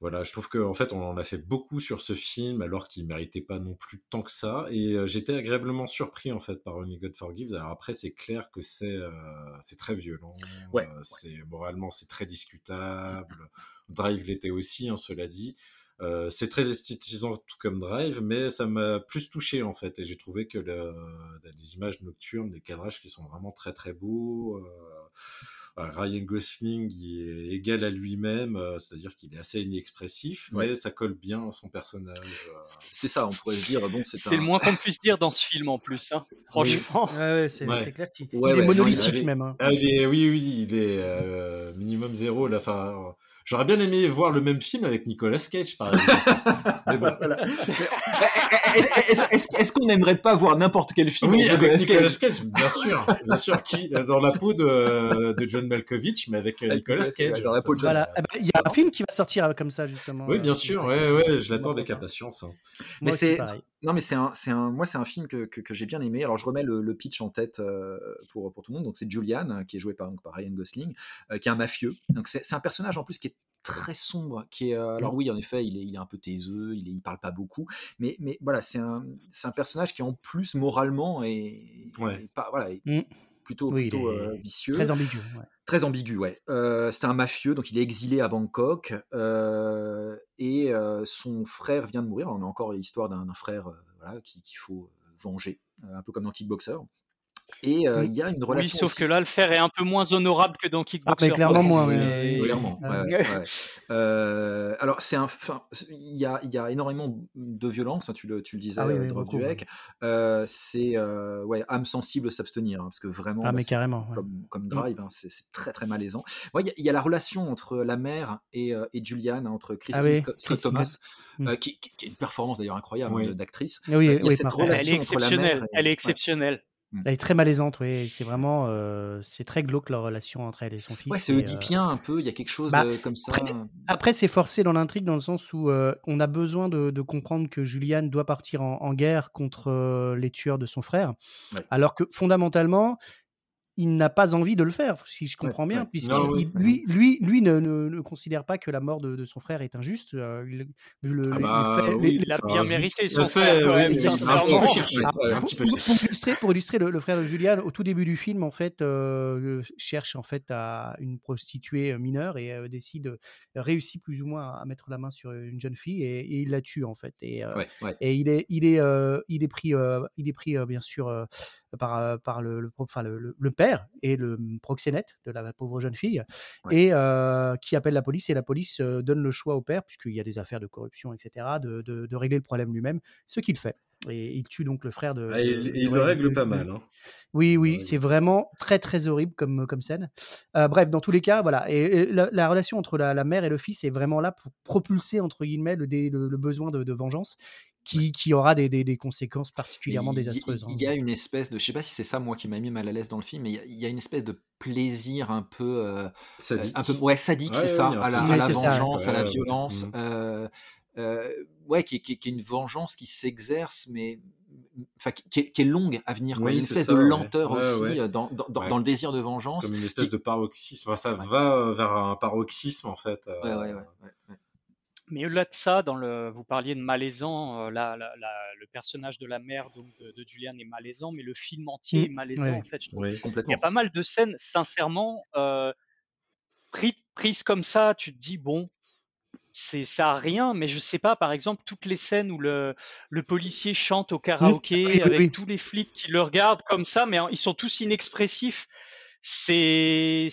Voilà, je trouve qu'en fait on en a fait beaucoup sur ce film alors qu'il méritait pas non plus tant que ça et euh, j'étais agréablement surpris en fait par Only God Forgives. Alors après c'est clair que c'est euh, c'est très violent, Ouais, euh, c'est moralement c'est très discutable. Drive l'était aussi, hein, cela dit. C'est très esthétisant tout comme Drive, mais ça m'a plus touché en fait. Et j'ai trouvé que le, les images nocturnes, les cadrages qui sont vraiment très très beaux. euh, Ryan Gosling il est égal à lui-même, euh, c'est-à-dire qu'il est assez inexpressif, Ouais. mais ça colle bien à son personnage. euh. C'est ça, on pourrait se dire, bon, c'est C'est un... le moins qu'on puisse dire dans ce film en plus. hein. Franchement. Ouais, ouais, c'est Ouais. c'est clair qu'il est ouais, non, monolithique il avait- même. hein. Ah, il est, oui, oui, il est euh, minimum zéro. Là, enfin, euh, j'aurais bien aimé voir le même film avec Nicolas Cage, par exemple. Mais bon. Voilà. Est-ce qu'on n'aimerait pas voir n'importe quel film Oui, avec Nicolas Nicolas Cage? Cage, bien sûr, bien sûr, qui euh, dans la peau de, de John Malkovich, mais avec, euh, Avec Nicolas Cage, Cage. dans la Ça peau de serait- Voilà. Bah, Il y a un film qui va sortir euh, comme ça justement. Oui, bien sûr, ouais, ouais, je l'attends avec impatience. hein. Moi Mais c'est-. Non, mais c'est un, c'est un, moi, c'est un film que, que, que j'ai bien aimé. Alors, je remets le, le pitch en tête euh, pour, pour tout le monde. Donc, c'est Julian, qui est joué par, par Ryan Gosling, euh, qui est un mafieux. Donc, c'est c'est un personnage en plus qui est très sombre. Qui est, euh, alors, oui, en effet, il est, il est un peu taiseux, il, est, il parle pas beaucoup. Mais, mais voilà, c'est un, c'est un personnage qui, en plus, moralement, est, Ouais. est pas, voilà, est Mm. plutôt, Oui, il plutôt est euh, vicieux. Très ambigu. ouais. Très ambigu, ouais. Euh, c'est un mafieux, donc il est exilé à Bangkok euh, et euh, son frère vient de mourir. On a encore l'histoire d'un d'un frère euh, voilà, qui- qu'il faut venger, un peu comme dans Kickboxer. Et euh, Mm. il y a une Oui, relation. sauf aussi- que là, le fer est un peu moins honorable que dans Kickboxer. mais clairement moins, C'est- ouais. Clairement. Ouais. ouais, ouais, ouais. Euh, alors, c'est un. Il y a, il y a énormément de violence, hein, tu, le, tu le disais, Ah oui, euh, oui, Drop Dueck. Euh, c'est euh, ouais, âme sensible s'abstenir, hein, parce que vraiment. Ah bah, mais c'est- carrément. ouais. comme, comme Drive, hein, c'est très très malaisant. Il y, a- il y a la relation entre la mère et, euh, et Julian, hein, entre Christine Ah oui, Scott, Christine Thomas, Mm. euh, qui, est une performance d'ailleurs incroyable Oui. d'actrice. Oui, il y a oui, cette parfait. relation Elle est entre la mère exceptionnelle. et- Elle est ouais. exceptionnelle. Elle est très malaisante, oui. C'est vraiment, euh, c'est très glauque leur relation entre elle et son fils. Ouais, c'est et, euh, oedipien un peu, il y a quelque chose bah, de, comme ça. après- Après, c'est forcé dans l'intrigue dans le sens où euh, on a besoin de, de comprendre que Julian doit partir en, en guerre contre euh, les tueurs de son frère, Ouais. alors que fondamentalement, il n'a pas envie de le faire, si je comprends bien, puisque lui, lui, lui ne, ne, considère pas que la mort de, son frère est injuste. Euh, il, le, ah bah il a bien mérité son frère, quand même, sincèrement. Pour, illustrer, le, frère de Julian, au tout début du film, en fait, euh, cherche en fait à une prostituée mineure et euh, décide, réussit plus ou moins à mettre la main sur une jeune fille et, il la tue en fait. Et, et il est, il est, il est pris, il est pris bien sûr par, par le, le, enfin, le, le, père et le proxénète de la pauvre jeune fille, et qui appelle la police, et la police donne le choix au père, puisqu'il y a des affaires de corruption, etc., de, de, régler le problème lui-même, ce qu'il fait. Et il tue donc le frère de. Ah, il, le règle pas mal. Hein. Oui, oui, c'est vraiment très très horrible comme, comme scène. bref, dans tous les cas, voilà. Et, la, relation entre la, mère et le fils est vraiment là pour propulser entre guillemets le, le, besoin de, vengeance qui, qui aura des, des, des, conséquences particulièrement désastreuses. Il y, hein. a une espèce de, je sais pas si c'est ça moi qui m'a mis mal à l'aise dans le film, mais il y, a une espèce de plaisir un peu, euh, sadique. un peu, ouais, sadique, c'est ça, à la, à la vengeance, à la violence, mmh. euh, euh, ouais, qui, qui, qui, est une vengeance qui s'exerce, mais Enfin, qui, est, qui, est, longue à venir. Quoi. il y a une espèce de lenteur aussi dans, dans, dans, le désir de vengeance. Comme une espèce de paroxysme. Enfin, ça va vers un paroxysme en fait. Ouais, ouais, ouais. Mais au-delà de ça, dans le, vous parliez de malaisant, euh, le personnage de la mère donc, de, Julian est malaisant, mais le film entier mmh. est malaisant en fait. Je oui, complètement. Il y a pas mal de scènes, sincèrement, euh, prises comme ça, tu te dis bon, c'est ça a rien, mais je sais pas, par exemple, toutes les scènes où le, le policier chante au karaoké avec tous les flics qui le regardent comme ça, mais ils sont tous inexpressifs. C'est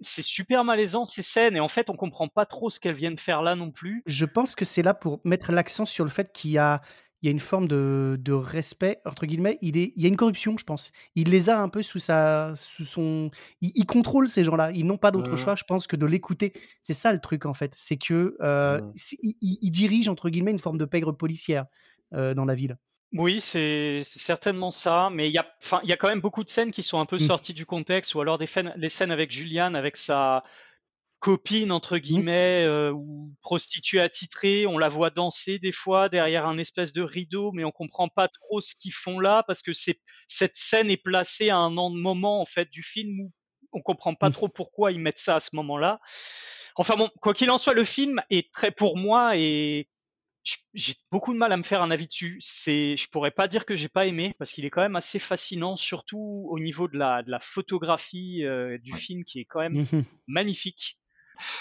c'est super malaisant ces scènes et en fait on comprend pas trop ce qu'elles viennent faire là non plus. Je pense que c'est là pour mettre l'accent sur le fait qu'il y a il y a une forme de, de respect entre guillemets. Il, est, il y a une corruption, je pense. Il les a un peu sous sa sous son. Il, contrôle ces gens-là. Ils n'ont pas d'autre mmh. choix, je pense, que de l'écouter. C'est ça le truc en fait. C'est que euh, mmh. il, dirige entre guillemets une forme de pègre policière euh, dans la ville. Oui, c'est certainement ça, mais il y a, enfin, il y a quand même beaucoup de scènes qui sont un peu mmh. sorties du contexte, ou alors des les scènes avec Juliane, avec sa copine entre mmh. guillemets euh, ou prostituée attitrée, on la voit danser des fois derrière un espèce de rideau, mais on comprend pas trop ce qu'ils font là parce que c'est cette scène est placée à un moment en fait du film où on comprend pas mmh. trop pourquoi ils mettent ça à ce moment-là. Enfin bon, quoi qu'il en soit, le film est très pour moi et j'ai beaucoup de mal à me faire un avis dessus. C'est, je pourrais pas dire que j'ai pas aimé parce qu'il est quand même assez fascinant, surtout au niveau de la, de la photographie euh, du film qui est quand même mmh magnifique.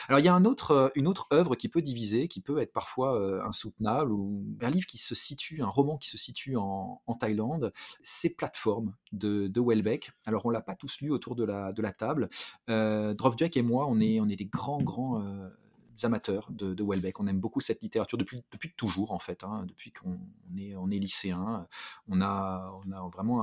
Alors il y a un autre, euh, une autre œuvre qui peut diviser, qui peut être parfois euh, insoutenable, ou un livre qui se situe, un roman qui se situe en, Thaïlande, c'est Plateforme de, de Welbeck. Alors on l'a pas tous lu autour de la, de la table. Euh, et moi, on est, on est des grands, grands amateurs de, de, Welbeck. On aime beaucoup cette littérature depuis, depuis toujours, en fait. Hein, depuis qu'on est, on est lycéen. On a, on a vraiment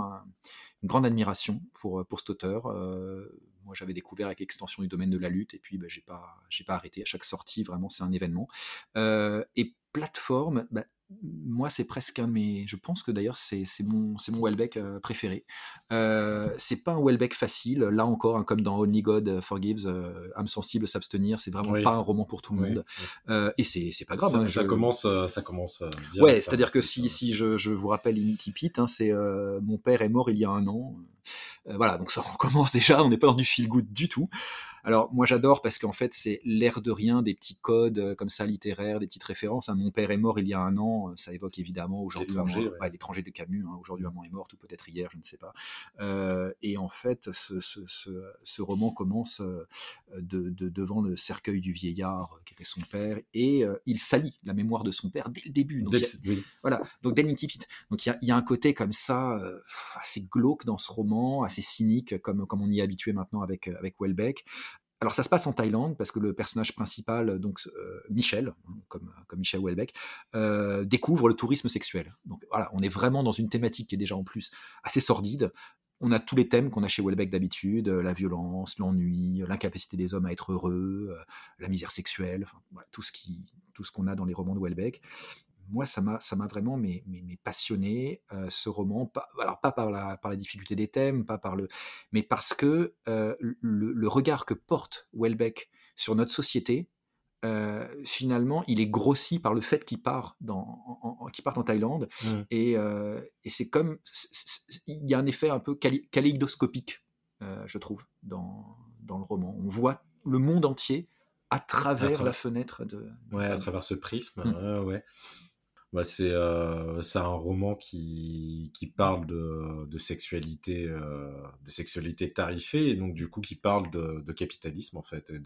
une grande admiration pour, pour cet auteur. Euh, moi, j'avais découvert avec l'extension du domaine de la lutte, et puis bah, j'ai pas, pas arrêté. À chaque sortie, vraiment, c'est un événement. Euh, et plateforme, bah, moi, c'est presque un mais Je pense que d'ailleurs, c'est mon, mon Welbeck euh, préféré. Euh, c'est pas un Welbeck facile. Là encore, hein, comme dans Only God Forgives, euh, âme sensible, s'abstenir, c'est vraiment pas un roman pour tout le monde. Euh, et c'est pas grave. Ça, hein, ça commence, ça commence. Ouais, c'est-à-dire que si, si je, je, vous rappelle Inky hein, c'est mon père est mort il y a un an. voilà, donc ça recommence déjà. On n'est pas dans du feel good du tout. Alors moi j'adore parce qu'en fait c'est l'air de rien des petits codes euh, comme ça littéraires, des petites références. Hein. Mon père est mort il y a un an, euh, ça évoque évidemment aujourd'hui l'étranger de Camus. Hein. Aujourd'hui maman est morte ou peut-être hier, je ne sais pas. Euh, et en fait ce, roman commence de, devant le cercueil du vieillard qui était son père et il salit la mémoire de son père dès le début. Donc, Voilà, donc Donc il y, a, un côté comme ça assez glauque dans ce roman, assez cynique comme, comme on y est habitué maintenant avec, avec Welbeck. Alors ça se passe en Thaïlande parce que le personnage principal, donc euh, Michel, hein, comme, comme Michel Houellebecq, euh, découvre le tourisme sexuel. Donc voilà, on est vraiment dans une thématique qui est déjà en plus assez sordide. On a tous les thèmes qu'on a chez Houellebecq d'habitude, la violence, l'ennui, l'incapacité des hommes à être heureux, euh, la misère sexuelle, tout ce tout ce qu'on a dans les romans de Houellebecq moi, ça m'a, ça m'a vraiment mais, mais, passionné euh, ce roman. Pas, alors pas par la, par la difficulté des thèmes, pas par le, mais parce que euh, le, regard que porte Welbeck sur notre société, euh, finalement, il est grossi par le fait qu'il part dans, en, part en Thaïlande, mmh. et, et c'est comme, il y a un effet un peu kaléidoscopique je trouve, dans, dans le roman. On voit le monde entier à travers, travers- la fenêtre de. Ouais, à travers ce prisme. Mm. ouais, ouais. Bah, c'est euh, c'est un roman qui, parle de, sexualité euh, de sexualité tarifée et donc du coup qui parle de, capitalisme en fait et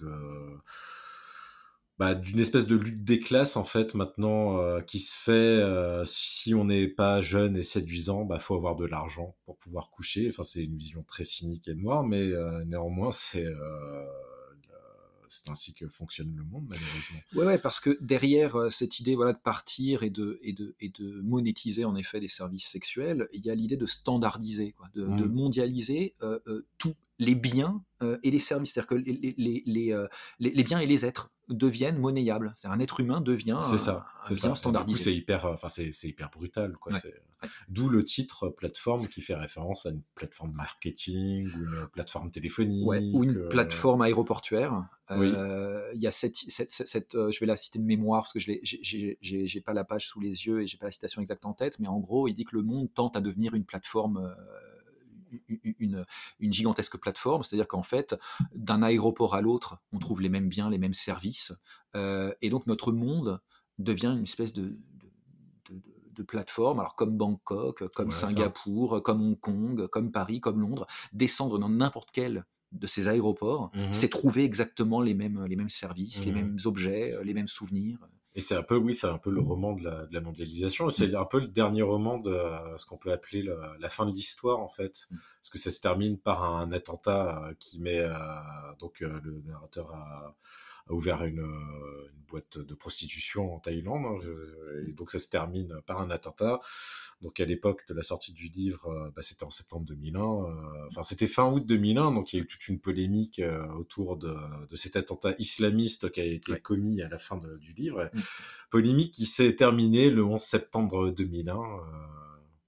bah, d'une espèce de lutte des classes en fait maintenant euh, qui se fait si on n'est pas jeune et séduisant bah faut avoir de l'argent pour pouvoir coucher. Enfin c'est une vision très cynique et noire mais néanmoins c'est c'est ainsi que fonctionne le monde malheureusement Ouais, ouais, parce que derrière euh, cette idée voilà, de partir et de, et, de, et de monétiser en effet des services sexuels, il y a l'idée de standardiser, quoi, de, de Mm. mondialiser euh, euh, tous les biens euh, et les services. C'est-à-dire que les, les, les, les, euh, les- biens et les êtres deviennent monnayables. C'est-à-dire un être humain devient un, C'est ça, un c'est bien standardisé. c'est hyper, euh, enfin, c'est, hyper brutal, quoi. Ouais. D'où le titre plateforme qui fait référence à une plateforme marketing ou une plateforme téléphonique. Ouais, ou une euh, plateforme Oui. aéroportuaire. Euh, Il y a cette, cette, cette- cette, euh, je vais la citer de mémoire parce que je j'ai pas la page sous les yeux et j'ai pas la citation exacte en tête, mais en gros, il dit que le monde tente à devenir une plateforme. Une, gigantesque plateforme, c'est-à-dire qu'en fait, d'un aéroport à l'autre, on trouve les mêmes biens, les mêmes services, euh, et donc notre monde devient une espèce de, de, de- de plateforme, alors comme Bangkok, comme Ouais, ça. Singapour, comme Hong Kong, comme Paris, comme Londres, descendre dans n'importe quel de ces aéroports, Mhm. c'est trouver exactement les mêmes, les mêmes services, les Mhm. mêmes objets, euh, les mêmes souvenirs. Et c'est un peu, oui, c'est un peu le roman de la, de la mondialisation. C'est un peu le dernier roman de euh, ce qu'on peut appeler le- la fin de l'histoire, en fait. Mm. Parce que ça se termine par un attentat euh, qui met. euh, donc, le narrateur a, a ouvert une, une boîte de prostitution en Thaïlande. hein, je- et donc, ça se termine par un attentat. Donc, à l'époque de la sortie du livre, euh, bah, c'était en septembre 2001. euh, Enfin, c'était fin août 2001. Donc, il y a eu toute une polémique euh, autour de, de cet attentat islamiste qui a été Ouais. commis à la fin de- du livre Mm. polémique qui s'est terminée le 11 septembre 2001 euh,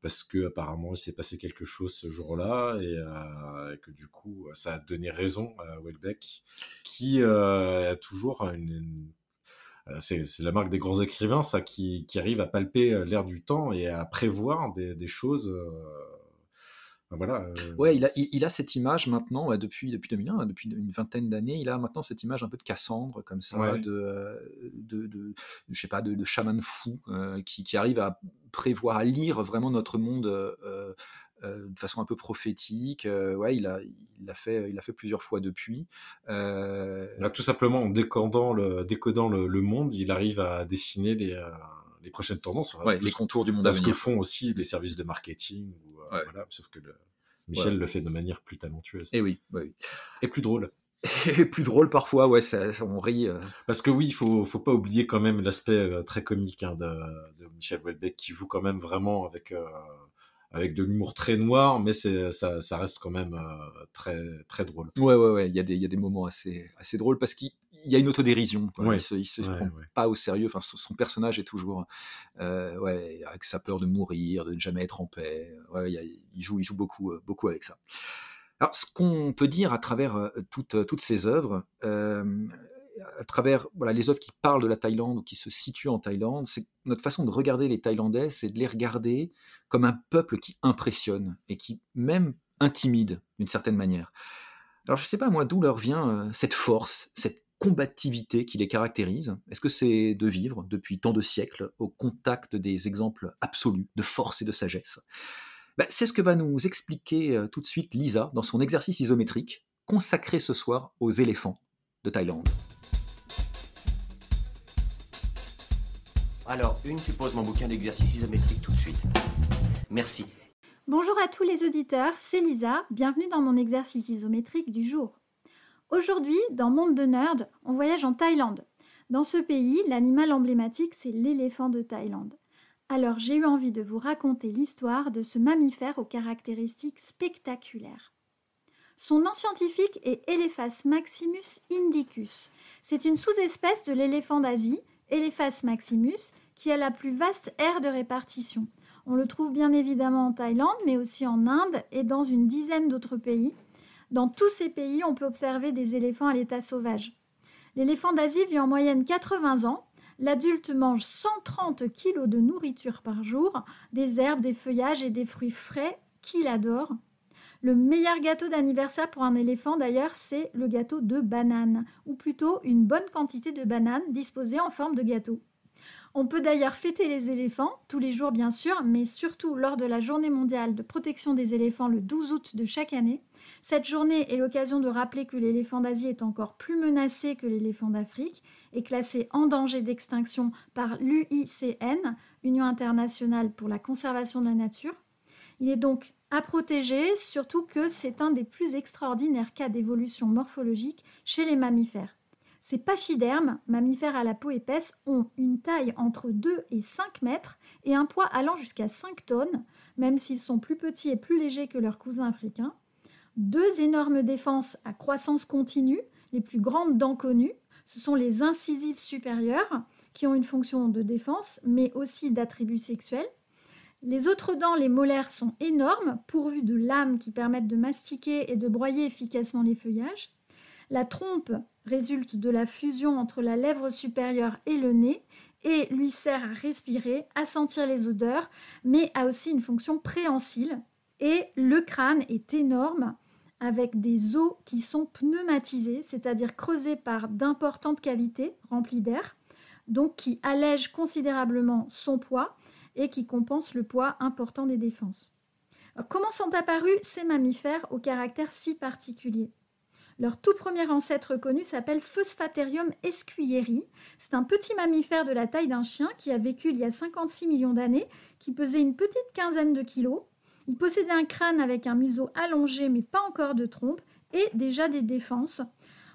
parce que apparemment il s'est passé quelque chose ce jour-là et, euh, et que du coup ça a donné raison à Welbeck qui euh, a toujours une, une- c'est c'est la marque des grands écrivains ça qui, qui arrive à palper euh, l'air du temps et à prévoir des, des choses euh, voilà euh, Ouais, il a, il, il a cette image maintenant, ouais, depuis, depuis 2001, hein, depuis une vingtaine d'années, il a maintenant cette image un peu de Cassandre, comme ça, Ouais. de, euh, de, de, je sais pas, de, de chaman fou, euh, qui, qui arrive à prévoir, à lire vraiment notre monde euh, euh, de façon un peu prophétique. Euh, ouais, il a, il l'a fait, il l'a fait plusieurs fois depuis. Euh, Là, tout simplement en décodant le, décodant le, le monde il arrive à dessiner les, les prochaines tendances ouais, les contours du monde à ce que font aussi les services de marketing. ou, Ouais. voilà, sauf que le- Michel le fait de manière plus talentueuse. Et oui, ouais, oui. Et plus drôle. Et plus drôle parfois, ouais, ça, ça- on rit. euh, Parce que oui, il faut, faut pas oublier quand même l'aspect euh, très comique hein, de, de Michel Houellebecq qui joue quand même vraiment avec, euh, avec de l'humour très noir, mais c'est, ça, ça reste quand même euh, très, très drôle. Ouais, ouais, ouais. Il y a des, il y a des moments assez, assez drôles parce qu'il il y a une autodérision. Ouais. Il se, il se Ouais, prend ouais. pas au sérieux. Enfin, son son personnage est toujours, euh, ouais, avec sa peur de mourir, de ne jamais être en paix. Ouais, il, y a- il joue, il joue beaucoup, euh, beaucoup avec ça. Alors, ce qu'on peut dire à travers euh, toutes, toutes ces œuvres, euh, à travers voilà, les œuvres qui parlent de la Thaïlande ou qui se situent en Thaïlande, c'est notre façon de regarder les Thaïlandais, c'est de les regarder comme un peuple qui impressionne et qui même intimide d'une certaine manière. Alors je ne sais pas moi d'où leur vient euh, cette force, cette combativité qui les caractérise? Est-ce que c'est de vivre depuis tant de siècles au contact des exemples absolus de force et de sagesse? Ben, C'est ce que va nous expliquer euh, tout de suite Lisa dans son exercice isométrique consacré ce soir aux éléphants de Thaïlande. Alors, une, tu poses mon bouquin d'exercice isométrique tout de suite. Merci. Bonjour à tous les auditeurs, c'est Lisa, bienvenue dans mon exercice isométrique du jour. Aujourd'hui, dans Monde de Nerd, on voyage en Thaïlande. Dans ce pays, l'animal emblématique, c'est l'éléphant de Thaïlande. Alors j'ai eu envie de vous raconter l'histoire de ce mammifère aux caractéristiques spectaculaires. Son nom scientifique est Elephas maximus indicus. C'est une sous-espèce de l'éléphant d'Asie, Elephas maximus, qui a la plus vaste aire de répartition. On le trouve bien évidemment en Thaïlande, mais aussi en Inde et dans une dizaine d'autres pays. Dans tous ces pays, on peut observer des éléphants à l'état sauvage. L'éléphant d'Asie vit en moyenne 80 ans. L'adulte mange 130 kg de nourriture par jour, des herbes, des feuillages et des fruits frais qu'il adore. Le meilleur gâteau d'anniversaire pour un éléphant, d'ailleurs, c'est le gâteau de banane, ou plutôt une bonne quantité de bananes disposées en forme de gâteau. On peut d'ailleurs fêter les éléphants, tous les jours bien sûr, mais surtout lors de la journée mondiale de protection des éléphants le 12 août de chaque année. Cette journée est l'occasion de rappeler que l'éléphant d'Asie est encore plus menacé que l'éléphant d'Afrique et classé en danger d'extinction par l'UICN, Union internationale pour la conservation de la nature. Il est donc à protéger, surtout que c'est un des plus extraordinaires cas d'évolution morphologique chez les mammifères. Ces pachydermes, mammifères à la peau épaisse, ont une taille entre 2 et 5 mètres et un poids allant jusqu'à 5 tonnes, même s'ils sont plus petits et plus légers que leurs cousins africains. Deux énormes défenses à croissance continue, les plus grandes dents connues, ce sont les incisives supérieures, qui ont une fonction de défense, mais aussi d'attributs sexuels. Les autres dents, les molaires, sont énormes, pourvues de lames qui permettent de mastiquer et de broyer efficacement les feuillages. La trompe résulte de la fusion entre la lèvre supérieure et le nez et lui sert à respirer, à sentir les odeurs, mais a aussi une fonction préhensile. Et le crâne est énorme avec des os qui sont pneumatisés, c'est-à-dire creusés par d'importantes cavités remplies d'air, donc qui allègent considérablement son poids et qui compensent le poids important des défenses. comment sont apparus ces mammifères au caractère si particulier? Leur tout premier ancêtre connu s'appelle Phosphaterium escuyeri. C'est un petit mammifère de la taille d'un chien qui a vécu il y a 56 millions d'années, qui pesait une petite quinzaine de kilos. Il possédait un crâne avec un museau allongé mais pas encore de trompe et déjà des défenses.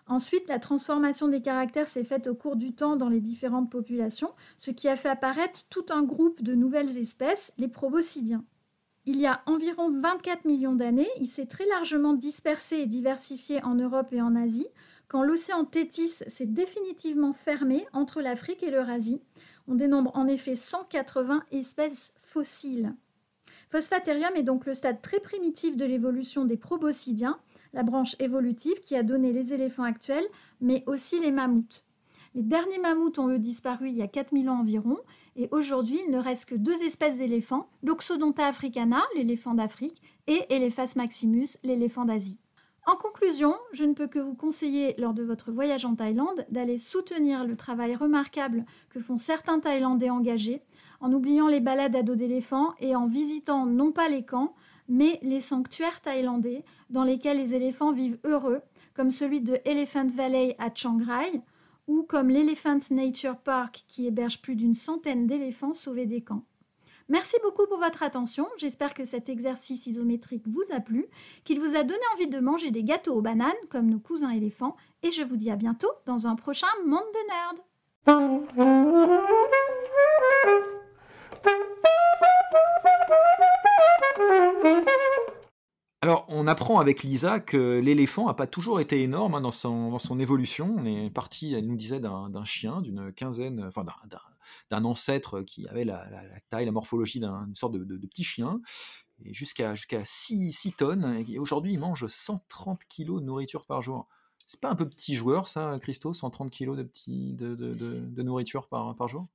Ensuite, la transformation des caractères s'est faite au cours du temps dans les différentes populations, ce qui a fait apparaître tout un groupe de nouvelles espèces, les proboscidiens il y a environ 24 millions d'années, il s'est très largement dispersé et diversifié en Europe et en Asie, quand l'océan Tétis s'est définitivement fermé entre l'Afrique et l'Eurasie. On dénombre en effet 180 espèces fossiles. Phosphaterium est donc le stade très primitif de l'évolution des proboscidiens, la branche évolutive qui a donné les éléphants actuels, mais aussi les mammouths. Les derniers mammouths ont eux disparu il y a 4000 ans environ, et aujourd'hui, il ne reste que deux espèces d'éléphants, l'Oxodonta africana, l'éléphant d'Afrique, et Elephas maximus, l'éléphant d'Asie. En conclusion, je ne peux que vous conseiller, lors de votre voyage en Thaïlande, d'aller soutenir le travail remarquable que font certains Thaïlandais engagés, en oubliant les balades à dos d'éléphants et en visitant non pas les camps, mais les sanctuaires thaïlandais dans lesquels les éléphants vivent heureux, comme celui de Elephant Valley à Chiang Rai, ou comme l'Elephant Nature Park qui héberge plus d'une centaine d'éléphants sauvés des camps. Merci beaucoup pour votre attention. J'espère que cet exercice isométrique vous a plu, qu'il vous a donné envie de manger des gâteaux aux bananes comme nos cousins éléphants. Et je vous dis à bientôt dans un prochain Monde de Nerd. Alors, on apprend avec Lisa que l'éléphant n'a pas toujours été énorme hein, dans, son, évolution. On est parti, elle nous disait, d'un chien, d'une quinzaine, enfin d'un ancêtre qui avait la, taille, la morphologie d'une sorte de, petit chien, jusqu'à jusqu'à 6, tonnes. Et aujourd'hui, il mange 130 kilos de nourriture par jour. C'est pas un peu petit joueur, ça, Christo 130 kilos de, petit, de, nourriture par jour?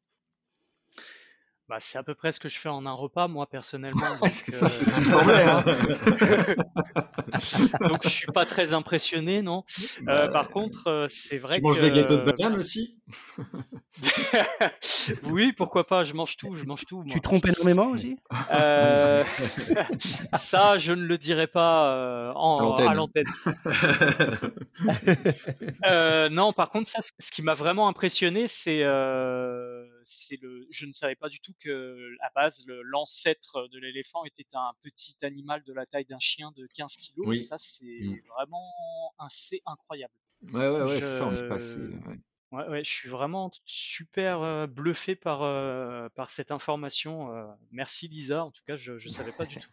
Bah, c'est à peu près ce que je fais en un repas, moi, personnellement. c'est ça, c'est ce hein. donc, je suis pas très impressionné, non. Euh, bah, par contre, euh, c'est vrai tu que. manges des gâteaux de banane aussi? Oui, pourquoi pas, je mange tout, je mange tout. Tu trompes énormément aussi? Euh, Ça, je ne le dirai pas en, à l'antenne. non, par contre, ça, ce qui m'a vraiment impressionné, c'est c'est le, je ne savais pas du tout que à base l'ancêtre de l'éléphant était un petit animal de la taille d'un chien de 15 kilos. Ça c'est mmh. vraiment assez incroyable. Ouais ouais ouais, ça on est passé. Ouais. Ouais, je suis vraiment super bluffé par, par cette information. merci Lisa, en tout cas, je ne savais pas du tout.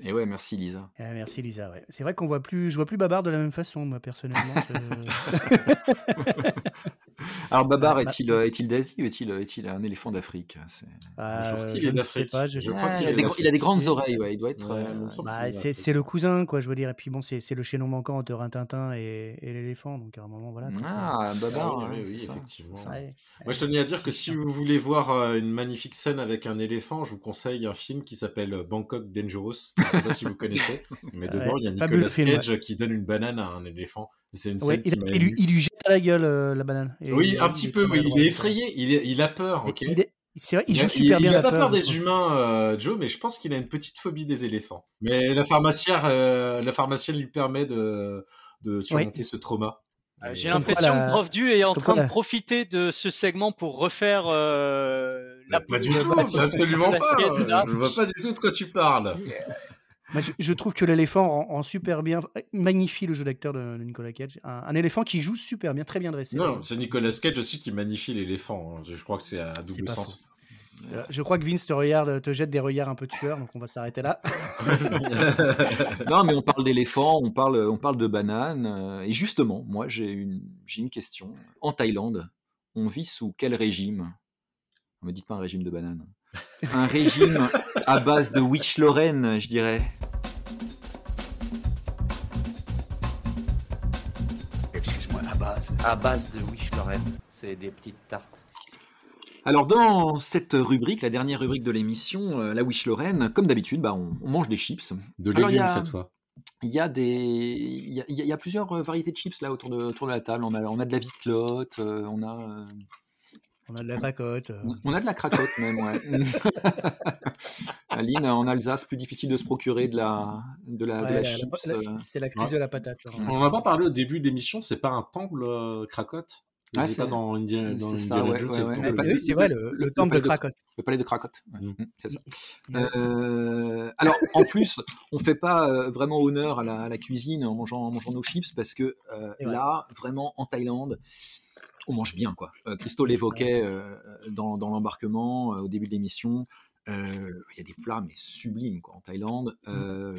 Et ouais, merci Lisa. Eh, merci Lisa. Ouais. C'est vrai qu'on voit plus, je vois plus Babar de la même façon, moi personnellement. Alors Babar Ah, est-il euh, est-il d'Asie ou est-il est-il un éléphant d'Afrique C'est- Euh, qu'il je ne sais pas. je- Je Ah, crois qu'il il, a des, il a des grandes oreilles, ouais, il doit être. Ouais, euh, Bah, c'est le cousin, quoi, je veux dire. Et puis bon, c'est c'est le chaînon manquant entre Rintintin et, et l'éléphant. Donc à un moment, voilà. Ah, Babar, Ah oui, effectivement. Ouais. Moi, je tenais à dire que si vous voulez voir euh, une magnifique scène avec un éléphant, je vous conseille un film qui s'appelle Bangkok Dangerous. Je sais pas si vous connaissez, mais dedans, il y a Nicolas Cage qui donne une banane à un éléphant. C'est une scène Ouais, il, lui, ému. il lui jette à la gueule euh, la banane. Et Oui, il- un petit peu, oui. Il est effrayé, il, est- il a peur, ok Il est- C'est vrai, il joue a- super bien il a la pas peur. des humains, euh, Joe, mais je pense qu'il a une petite phobie des éléphants. Mais la pharmacienne, euh, la pharmacienne lui permet de, de surmonter ce trauma. Euh, Et- J'ai l'impression la- que Prof Du est en train de profiter de ce segment pour refaire euh, la Pas du tout, absolument pas. Je vois pas du tout de quoi tu parles. Je, je trouve que l'éléphant rend, rend super bien, magnifie le jeu d'acteur de, de Nicolas Cage. Un, un éléphant qui joue super bien, très bien dressé. Non, c'est Nicolas Cage aussi qui magnifie l'éléphant. hein. Je crois que c'est à double sens. faux. Euh, Je crois que Vince te regarde, te jette des regards un peu tueurs, donc on va s'arrêter là. non, mais on parle d'éléphants, on parle, on parle de bananes. euh, et justement, moi, j'ai une, j'ai une question. En Thaïlande, on vit sous quel régime? Ne me dites pas un régime de bananes. Un régime à base de witch Lorraine, je dirais. Excuse-moi, à base. À base de Wish Lorraine, c'est des petites tartes. Alors dans cette rubrique, la dernière rubrique de l'émission, euh, la Wish Lorraine, comme d'habitude, bah, on, on mange des chips. De Alors, il y légumes a- cette fois. Il y a des, il y a, y plusieurs euh, variétés de chips là autour de, autour de la table. On a, on a de la vitlotte, euh, on a, euh, On a de la pacote. euh. on a de la cracotte même. Ouais. Aline, en Alsace, plus difficile de se procurer de la, de la, de Ouais, la la- chips. la- euh. c'est la crise Ouais. de la patate. là. On en a pas parlé au début de l'émission, c'est pas un temple euh, cracotte? Ah, c'est pas dans Indiana, dans c'est ça, Indiana ouais, Jones, ouais, c'est le ouais. temple Ouais, de- bah oui, c'est vrai, le, le temple de Krakot. Le palais de Cracotte. ouais. Mm. Mm, c'est ça. Ouais. Euh, alors, en plus, on fait pas euh, vraiment honneur à la, à la cuisine en mangeant, en mangeant nos chips parce que euh, là, vraiment, en Thaïlande, on mange bien. quoi. Euh, Christo l'évoquait euh, dans, dans l'embarquement euh, au début de l'émission. Euh, Il y a des plats mais sublimes quoi, en Thaïlande. Euh,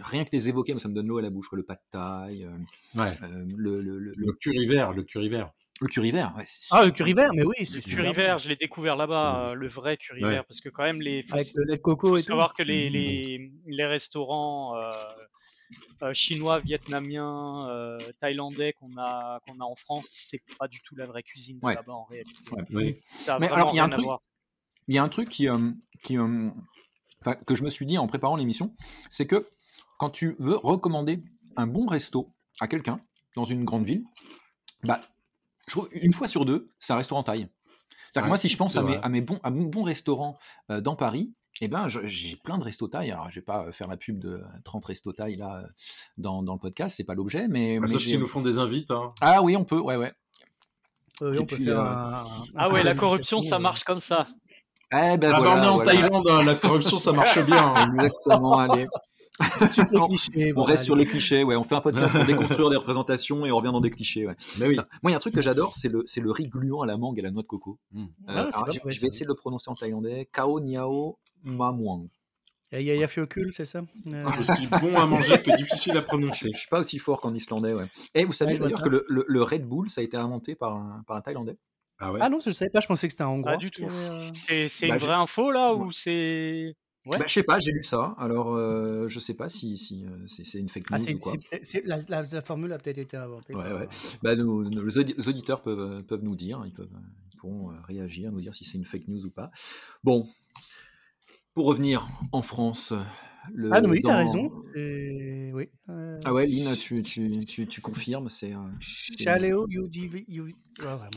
rien que les évoquer, ça me donne l'eau à la bouche. quoi. Le pad euh, Ouais. euh, le, le, le, Le curry vert, le curry vert. le curry vert. ouais, Ah, le curry vert, mais oui. Le c'est curry vert, je l'ai découvert là-bas, euh, le vrai curry Ouais. vert, parce que quand même les, faut, Avec le lait de coco faut et tout. savoir que les, Mhm. les, les restaurants chinois, vietnamiens, euh, thaïlandais qu'on a qu'on a en France, c'est pas du tout la vraie cuisine de Ouais. là-bas en réalité. Ouais. Oui. Ça a Mais alors, il y a un truc-. Il y a un truc qui, euh, qui, euh, que je me suis dit en préparant l'émission, c'est que quand tu veux recommander un bon resto à quelqu'un dans une grande ville, bah, je une fois sur deux, c'est un restaurant thaï. C'est-à-dire que Ouais, moi, si je pense à mes, à mes bons, à mon bon restaurants euh, dans Paris, eh ben, je- j'ai plein de restos thaï. Alors, je vais pas faire la pub de 30 restos thaï là euh, dans, dans le podcast, c'est pas l'objet, mais, Ah, mais sauf s'ils nous font des invites. Hein. ah oui, on peut, ouais, ouais. Euh, on peut puis, faire euh, un- Ah ouais, la corruption, ça euh, marche comme ça. Eh ben Ah bah, voilà, on est en voilà. Thaïlande, hein, la corruption ça marche bien. hein. Exactement, allez. Tout de suite les On- clichés, On bon, reste sur les clichés, ouais. On fait un podcast pour déconstruire des représentations et on revient dans des clichés, ouais. Mais oui. Moi, il y a un truc que j'adore, c'est le, c'est le riz gluant à la mangue et à la noix de coco. Mm. Euh, Ah, alors, je, vais essayer de le prononcer en thaïlandais. Kao Niao Mamuang. Et Yaya Fiocul, c'est ça? Euh, Aussi bon à manger que difficile à prononcer. Je suis pas aussi fort qu'en islandais, ouais. Et vous savez Ouais, d'ailleurs que le, le- le Red Bull, ça a été inventé par un, par un Thaïlandais? Ah ouais? Ah non, je savais pas, je pensais que c'était un Hongrois. Pas du tout. euh, C'est c'est Bah, une j'ai- vraie info là Ouais. ou c'est Ouais. Bah, je sais pas, j'ai lu ça. Alors, euh, je sais pas si, si euh, c'est une fake Ah, news ou quoi. la, la- la formule a peut-être été inventée. Ouais, ouais. Bah, nous- nous- les audi- les auditeurs peuvent, euh, peuvent nous dire, ils, peuvent, ils pourront euh, réagir, nous dire si c'est une fake news ou pas. Bon, pour revenir en France, le, Ah non, mais oui, t'as dans- raison. Et- Oui. euh, Ah ouais, Lynn, tu, tu, tu, tu confirmes, c'est. c'est- Chaléo Yu-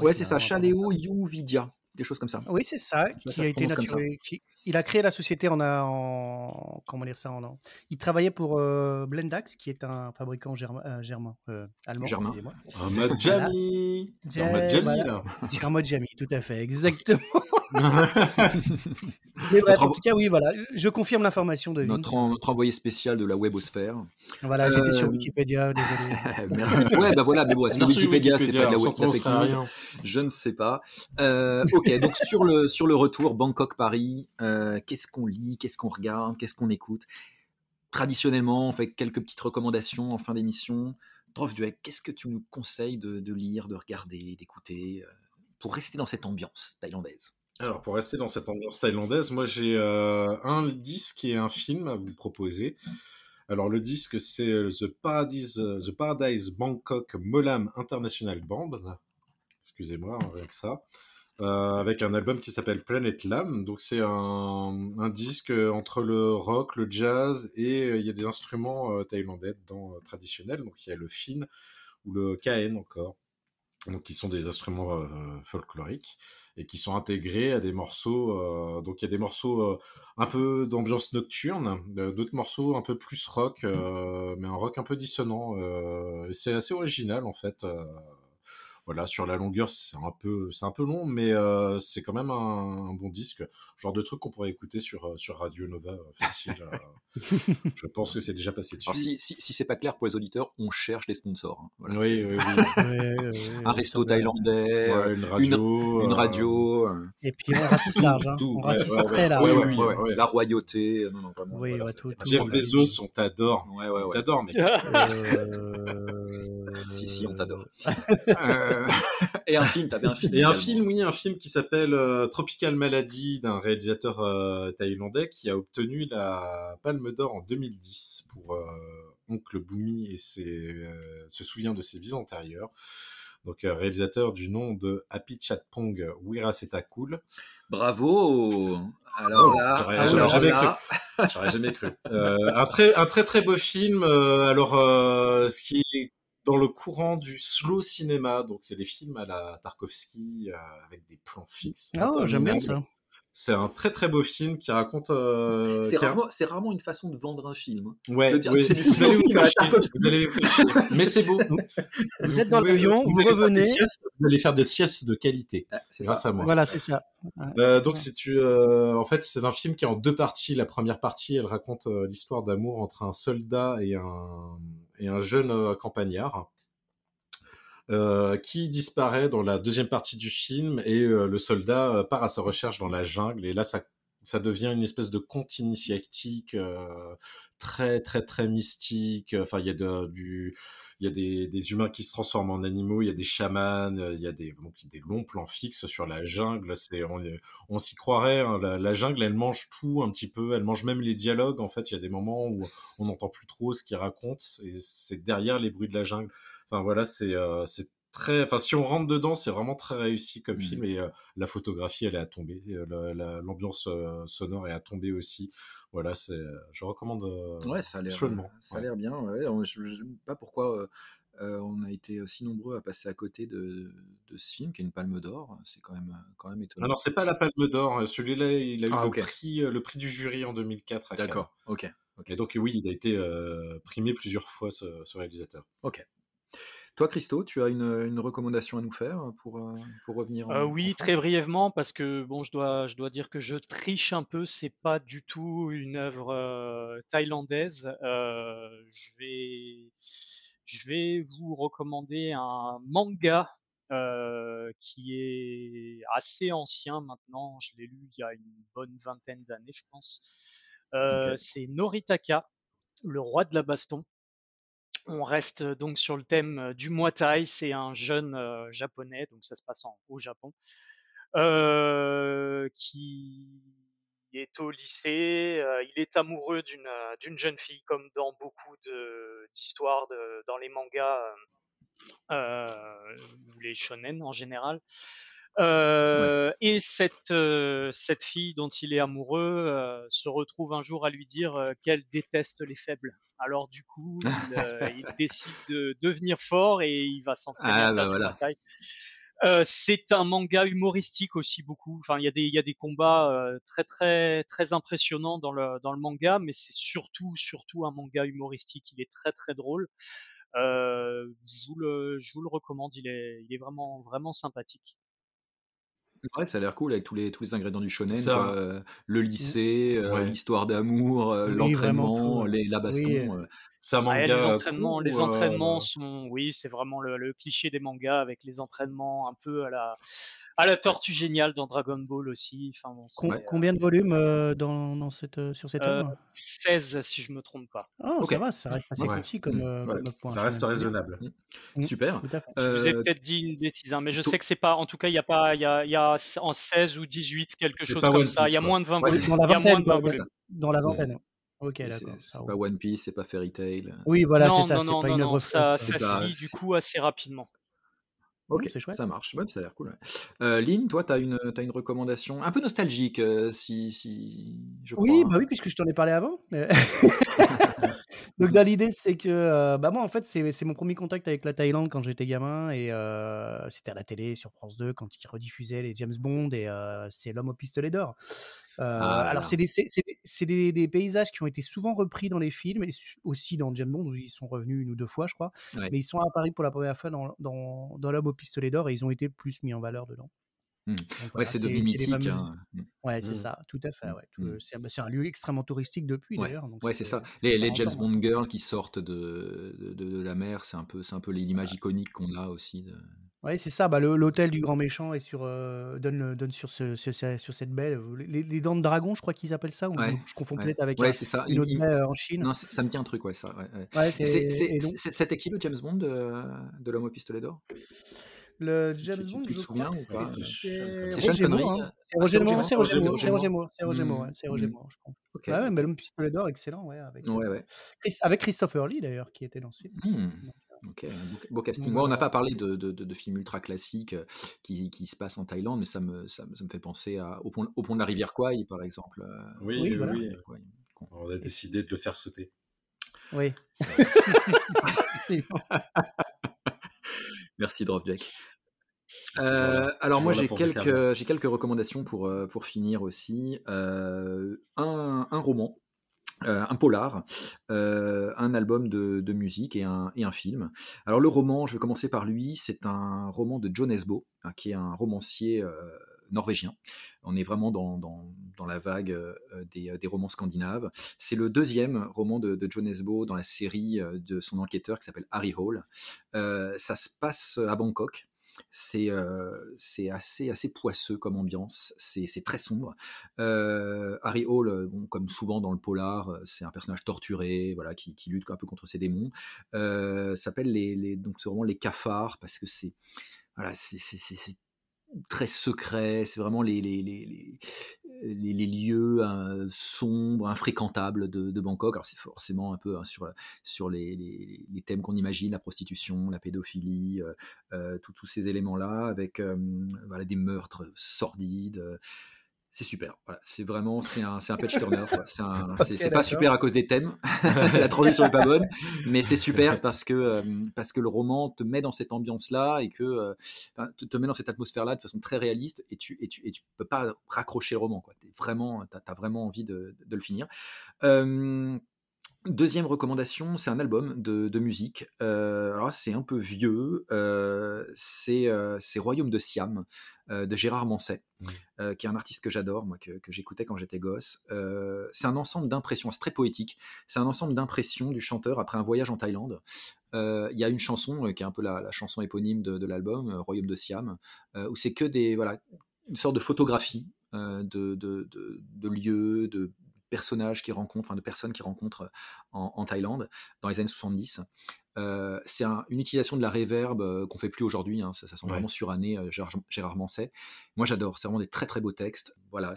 ouais, c'est ça. Chaléo Youvidia, des choses comme ça. Oui, c'est ça. Qui a été prononce comme ça. naturel. qui- Il a créé la société en, a- en comment dire ça en, en- Il travaillait pour euh, Blendax, qui est un fabricant germain, euh, germain euh, allemand. Germain. Germain Jamy, tout à fait, exactement. Mais bref, en tout cas, oui, voilà. Je confirme l'information de. Notre, en- notre envoyé spécial de la webosphère. Voilà, j'étais sur Euh, Wikipédia, désolé. Merci. Ouais, bah voilà, mais bon, est-ce que Wikipédia, c'est pas de la, web- news. Je ne sais pas. Euh, ok, donc sur le, sur le retour Bangkok-Paris, euh, qu'est-ce qu'on lit, qu'est-ce qu'on regarde, qu'est-ce qu'on écoute? Traditionnellement, on fait quelques petites recommandations en fin d'émission. Drof Duek, qu'est-ce que tu nous conseilles de, de lire, de regarder, d'écouter pour rester dans cette ambiance thaïlandaise? Alors, pour rester dans cette ambiance thaïlandaise, moi j'ai euh, un disque et un film à vous proposer. Alors, le disque, c'est euh, The Paradise, euh, The Paradise Bangkok Molam International Band. Excusez-moi, hein, avec ça. Euh, avec un album qui s'appelle Planet Lam. Donc, c'est un, disque entre le rock, le jazz et il y a des instruments thaïlandais dans, traditionnels. Donc, il y a le fin ou le kaen encore donc qui sont des instruments folkloriques et qui sont intégrés à des morceaux. Euh, donc il y a des morceaux euh, un peu d'ambiance nocturne, d'autres morceaux un peu plus rock, mais un rock un peu dissonant. c'est assez original en fait voilà, sur la longueur, c'est un peu, c'est un peu long, mais euh, c'est quand même un, un, bon disque. Genre de truc qu'on pourrait écouter sur, euh, sur Radio Nova euh, facile. je pense que c'est déjà passé dessus. Alors si, si, si c'est pas clair pour les auditeurs, on cherche des sponsors. Hein. Voilà, oui, oui, oui. un resto thaïlandais, ouais, une radio, une, une radio. Et puis on ratisse large, hein. on ratisse ouais, très large. Ouais, La royauté, non, non, vraiment. Oui, voilà. tout, tout, Jeff Bezos, on t'adore. Ouais, ouais, on t'adore, mais. Si, si, on t'adore. euh... Et un film, t'avais un film. Et également. un film, oui, un film qui s'appelle euh, Tropical Malady d'un réalisateur euh, thaïlandais qui a obtenu la Palme d'Or en 2010 pour euh, Oncle Bumi et ses, se souvient de ses vies antérieures. Donc réalisateur du nom de Happy Chatpong Wirasetakul. Bravo alors oh, là, j'aurais alors jamais, là... cru. J'aurais jamais cru. Euh, un très, un très très beau film. Euh, alors, euh, ce qui est dans le courant du slow cinéma, donc c'est des films à la Tarkovsky avec des plans fixes. Ah, oh, j'aime bien ça. C'est un très très beau film qui raconte. Euh, c'est rarement, a... rarement, une façon de vendre un film. Ouais, dire, ouais. c'est du vous, allez vous, faire chier, vous allez vous faire chier. Mais c'est beau. Vous êtes dans l'avion, vous, vous revenez. Siestes, vous allez faire des siestes de qualité. Ah, grâce ça. à moi. Voilà, c'est ça. Euh, donc, c'est tu, euh, en fait, c'est un film qui est en deux parties. La première partie, elle raconte euh, l'histoire d'amour entre un soldat et un, et un jeune euh, campagnard. Euh, qui disparaît dans la deuxième partie du film et euh, le soldat part à sa recherche dans la jungle et là ça ça devient une espèce de conte initiatique euh, très très très mystique enfin il y a du il y a des, humains qui se transforment en animaux il y a des chamans il y a des donc des longs plans fixes sur la jungle c'est on, on s'y croirait hein, la, la, jungle elle mange tout un petit peu elle mange même les dialogues en fait il y a des moments où on n'entend plus trop ce qu'ils racontent et c'est derrière les bruits de la jungle. Enfin voilà, c'est euh, c'est très. Enfin, si on rentre dedans, c'est vraiment très réussi comme mmh. film et euh, la photographie, elle est à tomber. L'ambiance euh, sonore est à tomber aussi. Voilà, c'est. Je recommande. ouais, ça a l'air. Ça a l'air bien. Ouais. Je, je, sais pas pourquoi. Euh, on a été aussi nombreux à passer à côté de, de ce film qui a une Palme d'Or. C'est quand même quand même étonnant. Alors c'est pas la Palme d'Or. Celui-là, il a eu ah, okay. le prix le prix du jury en 2004. D'accord. Ok. Okay. Et donc oui, il a été euh, primé plusieurs fois ce, ce réalisateur. Ok. Toi, Christo, tu as une, une, recommandation à nous faire pour, pour revenir en, euh, Oui, en très brièvement, parce que bon, je dois, je dois dire que je triche un peu. C'est pas du tout une œuvre euh, thaïlandaise. Euh, je vais, je vais vous recommander un manga euh, qui est assez ancien maintenant. Je l'ai lu il y a une bonne vingtaine d'années, je pense. Euh, okay. C'est Noritaka, le roi de la baston. On reste donc sur le thème du Muay Thai. C'est un jeune euh, japonais, donc ça se passe au Japon, euh, qui est au lycée. Euh, il est amoureux d'une d'une jeune fille, comme dans beaucoup d'histoires dans les mangas ou les shonen en général. Euh, ouais. Et cette, euh, cette fille dont il est amoureux euh, se retrouve un jour à lui dire euh, qu'elle déteste les faibles. Alors du coup, il, euh, il, décide de devenir fort et il va s'entraîner ah, à bah voilà. bataille. Euh, c'est un manga humoristique aussi beaucoup. Enfin, il y a des il y a des combats euh, très très très impressionnants dans le dans le manga, mais c'est surtout surtout un manga humoristique. Il est très très drôle. Euh, je vous le je vous le recommande. Il est il est vraiment vraiment sympathique. Ouais, ça a l'air cool avec tous les, tous les ingrédients du shonen, quoi, euh, le lycée, euh, l'histoire d'amour, euh, oui, l'entraînement, la baston. Oui. C'est un Ouais, manga les entraînements, les ou, entraînements euh, sont, oui, c'est vraiment le, le cliché des mangas avec les entraînements un peu à la, à la tortue géniale dans Dragon Ball aussi. Enfin bon, Com- c'est Combien de volumes euh, dans, dans cette, euh, sur cet euh, œuvre 16 si je me trompe pas. Ah, Ok. ça va, ça reste assez Ouais. concis comme, Mm. euh, Ouais, comme point. ça reste raisonnable. Mm, Super. Tout à fait. Je vous ai Euh, peut-être dit une bêtise, hein, mais je sais que c'est pas, en tout cas, il y a pas, il y a, il y a en 16 ou 18 quelque chose comme ça. Il y a moins de 20 Ouais, volumes. Dans la Il y a moins vingtaine, de 20 quoi, c'est volumes. ça. Dans la C'est- vingtaine. Ok, c'est- d'accord. c'est pas. One Piece, c'est pas Fairy Tail. Oui, voilà, c'est ça, non, pas non, une non, œuvre ça, ça pas- du coup assez rapidement. Ok, Mm, c'est chouette. ça marche. Ouais, ça a l'air cool. ouais. Euh, Lynn, toi, tu as une, t'as une recommandation un peu nostalgique, euh, si, si je crois. Oui, hein. bah oui, puisque je t'en ai parlé avant. Euh, Donc dans l'idée, c'est que euh, bah moi en fait c'est c'est mon premier contact avec la Thaïlande quand j'étais gamin et euh, c'était à la télé sur France 2 quand ils rediffusaient les James Bond et euh, c'est l'homme au pistolet d'or. Euh, Ah, alors c'est des, paysages qui ont été souvent repris dans les films et aussi dans James Bond où ils sont revenus une ou deux fois je crois, Ouais. mais ils sont apparus pour la première fois dans, dans, dans l'homme au pistolet d'or et ils ont été plus mis en valeur dedans. Hmm. Donc Ouais, voilà, c'est devenu mythique. hein. Ouais, c'est ça, tout à fait. Mm. Ouais. Mm. euh, c'est bah, c'est un lieu extrêmement touristique depuis Ouais, d'ailleurs. ouais c'est ça. Les, James. Bond girls qui sortent de, de, de- de la mer, c'est un peu, c'est un peu l'image iconique qu'on a aussi. De... Ouais, c'est ça. Bah, l'hôtel du grand méchant est sur, euh, donne, donne sur, ce, ce- ce- sur cette baie. euh, Les, les dents de dragon, je crois qu'ils appellent ça. Ou Ouais, je confonds ouais. peut-être avec Ouais, un- c'est ça. une Il- autre il- baie euh, en Chine. Non, ça ça me dit un truc, ouais, ça. ouais, ouais. Ouais, c'est- c'est- c'est- et donc, c'est- C'était qui le James Bond de, de l'homme au pistolet d'or? Le tu- James tu- Bond, tu te je souviens crois ou que pas? c'est C'est Sean Roger Connery, Moore. euh, hein. C'est ah, Roger c'est Moore, Roger c'est Roger Roger Moore, c'est. Roger Moore, c'est Roger. Moore, ouais, c'est Roger Mm. Moore, je crois. Ok, Ouais, ouais, ok. mais l'homme pistolet d'or, excellent, ouais, avec, Ouais, euh, ouais. Chris- avec Christopher Lee d'ailleurs, qui était dans ce film. Hmm. Ok, un beau, beau casting. Moi, on n'a pas parlé de, de, de- de films ultra classiques euh, qui, qui se passent en Thaïlande, mais ça me, ça, me- ça me fait penser à, au, pont, au pont de la rivière Kwai, par exemple. euh, Oui, Oui, voilà. On a décidé de le faire sauter. Oui. Merci, Dropjack. Euh, alors moi j'ai quelques, j'ai quelques recommandations pour, euh, pour finir aussi. Euh, un, un roman, euh, un polar, euh, un album de, musique et un, film. Alors le roman, je vais commencer par lui, c'est un roman de John Esbo, hein, qui est un romancier euh, norvégien. On est vraiment dans, dans, la vague des, romans scandinaves. C'est le deuxième roman de, de John Esbo dans la série de son enquêteur qui s'appelle Harry Hall. Ça se passe à Bangkok. C'est assez, assez poisseux comme ambiance, c'est très sombre. Harry Hall, bon, comme souvent dans le polar, c'est un personnage torturé, voilà, qui, lutte un peu contre ses démons. S'appelle les, les donc vraiment les cafards parce que c'est voilà, c'est très secret, c'est vraiment les, les, les, les, les lieux hein, sombres, infréquentables de, Bangkok. Alors c'est forcément un peu hein, sur, sur les, les, thèmes qu'on imagine, la prostitution, la pédophilie, euh, euh, tous ces éléments-là, avec euh, des meurtres sordides. C'est super. Voilà, c'est vraiment c'est un, c'est un patch turner. C'est un- c'est- Ok, c'est pas super à cause des thèmes. La transition est pas bonne, mais c'est super parce que euh, parce que le roman te met dans cette ambiance-là et que euh, te, te met dans cette atmosphère-là de façon très réaliste et tu et tu et tu peux pas raccrocher le roman. Quoi. T'es vraiment, t'as as vraiment envie de, de le finir. Euh, Deuxième recommandation, c'est un album de, de musique. Euh, alors c'est un peu vieux. euh, c'est euh, c'est Royaume de Siam de Gérard Manset, Mm. euh, qui est un artiste que j'adore, moi, que, que j'écoutais quand j'étais gosse. C'est un ensemble d'impressions, c'est très poétique. C'est un ensemble d'impressions du chanteur après un voyage en Thaïlande. Il y a une chanson qui est un peu la, la chanson éponyme de, de l'album, Royaume de Siam, où c'est que des voilà une sorte de photographie de, de, de, de lieux, de personnages qui rencontrent, enfin de personnes qui rencontrent en, en Thaïlande dans les années 70. Euh, c'est un- une utilisation de la réverb euh, qu'on fait plus aujourd'hui, hein, ça, ça sent Ouais. vraiment suranné, euh, Gérard, Gérard Manset. Moi j'adore, c'est vraiment des très très beaux textes. Voilà,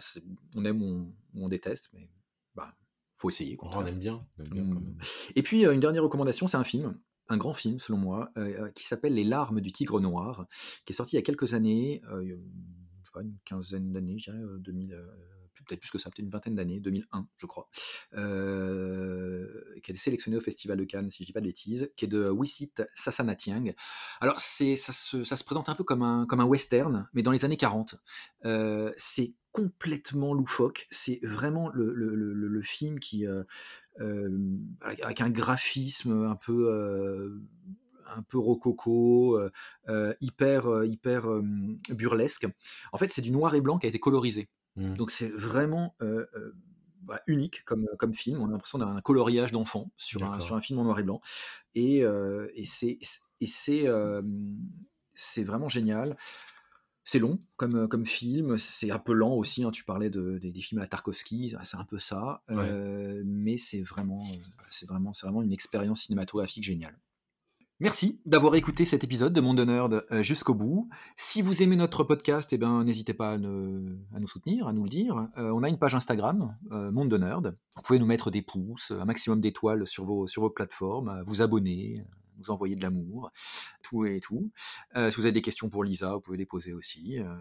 on aime ou on, déteste, mais bah, faut essayer. quoi. Oh, on aime bien. on aime bien quand Mm. même. Et puis euh, une dernière recommandation, c'est un film, un grand film selon moi, euh, euh, qui s'appelle Les larmes du tigre noir, qui est sorti il y a quelques années, euh, je sais pas, une quinzaine d'années, je dirais, euh, 2000, euh, peut-être plus que ça, peut-être une vingtaine d'années, 2001 je crois, euh, qui a été sélectionné au Festival de Cannes, si je dis pas de bêtises, qui est de Wisit Sasanatiang. Alors c'est, ça, se, ça se présente un peu comme un, comme un western, mais dans les années 40. Euh, c'est complètement loufoque, c'est vraiment le, le, le, film qui... euh, avec, un graphisme un peu un peu rococo, hyper hyper burlesque. En fait, c'est du noir et blanc qui a été colorisé. Mm. Donc c'est vraiment euh, bah, unique comme, comme film. On a l'impression d'un coloriage d'enfant sur un, sur un film en noir et blanc. Et, et c'est c'est vraiment génial. C'est long comme, comme film, c'est un peu lent aussi. Hein. tu parlais de, des, films à Tarkovsky, c'est un peu ça, mais c'est vraiment, c'est vraiment, c'est vraiment une expérience cinématographique géniale. Merci d'avoir écouté cet épisode de Monde de Nerd jusqu'au bout. Si vous aimez notre podcast, eh ben, n'hésitez pas à, nous soutenir, à nous le dire. on a une page Instagram, Monde de Nerd. Vous pouvez nous mettre des pouces, un maximum d'étoiles sur vos, sur vos plateformes, vous abonner, nous envoyer de l'amour, tout et tout. Euh, si vous avez des questions pour Lisa, vous pouvez les poser aussi euh,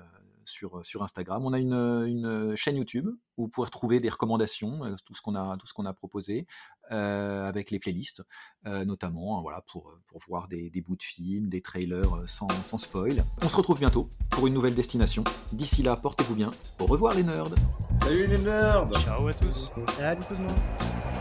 sur, sur Instagram. On a une, une, chaîne YouTube où vous pouvez retrouver des recommandations, euh, tout ce qu'on a, tout ce qu'on a proposé, avec les playlists, notamment voilà, pour, pour voir des, des, bouts de films, des trailers sans, sans spoil. On se retrouve bientôt pour une nouvelle destination. D'ici là, portez-vous bien. Au revoir les nerds. Salut les nerds. Ciao à tous. Salut tout le monde.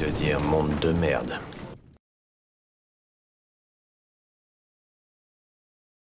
Le dire, monde de merde.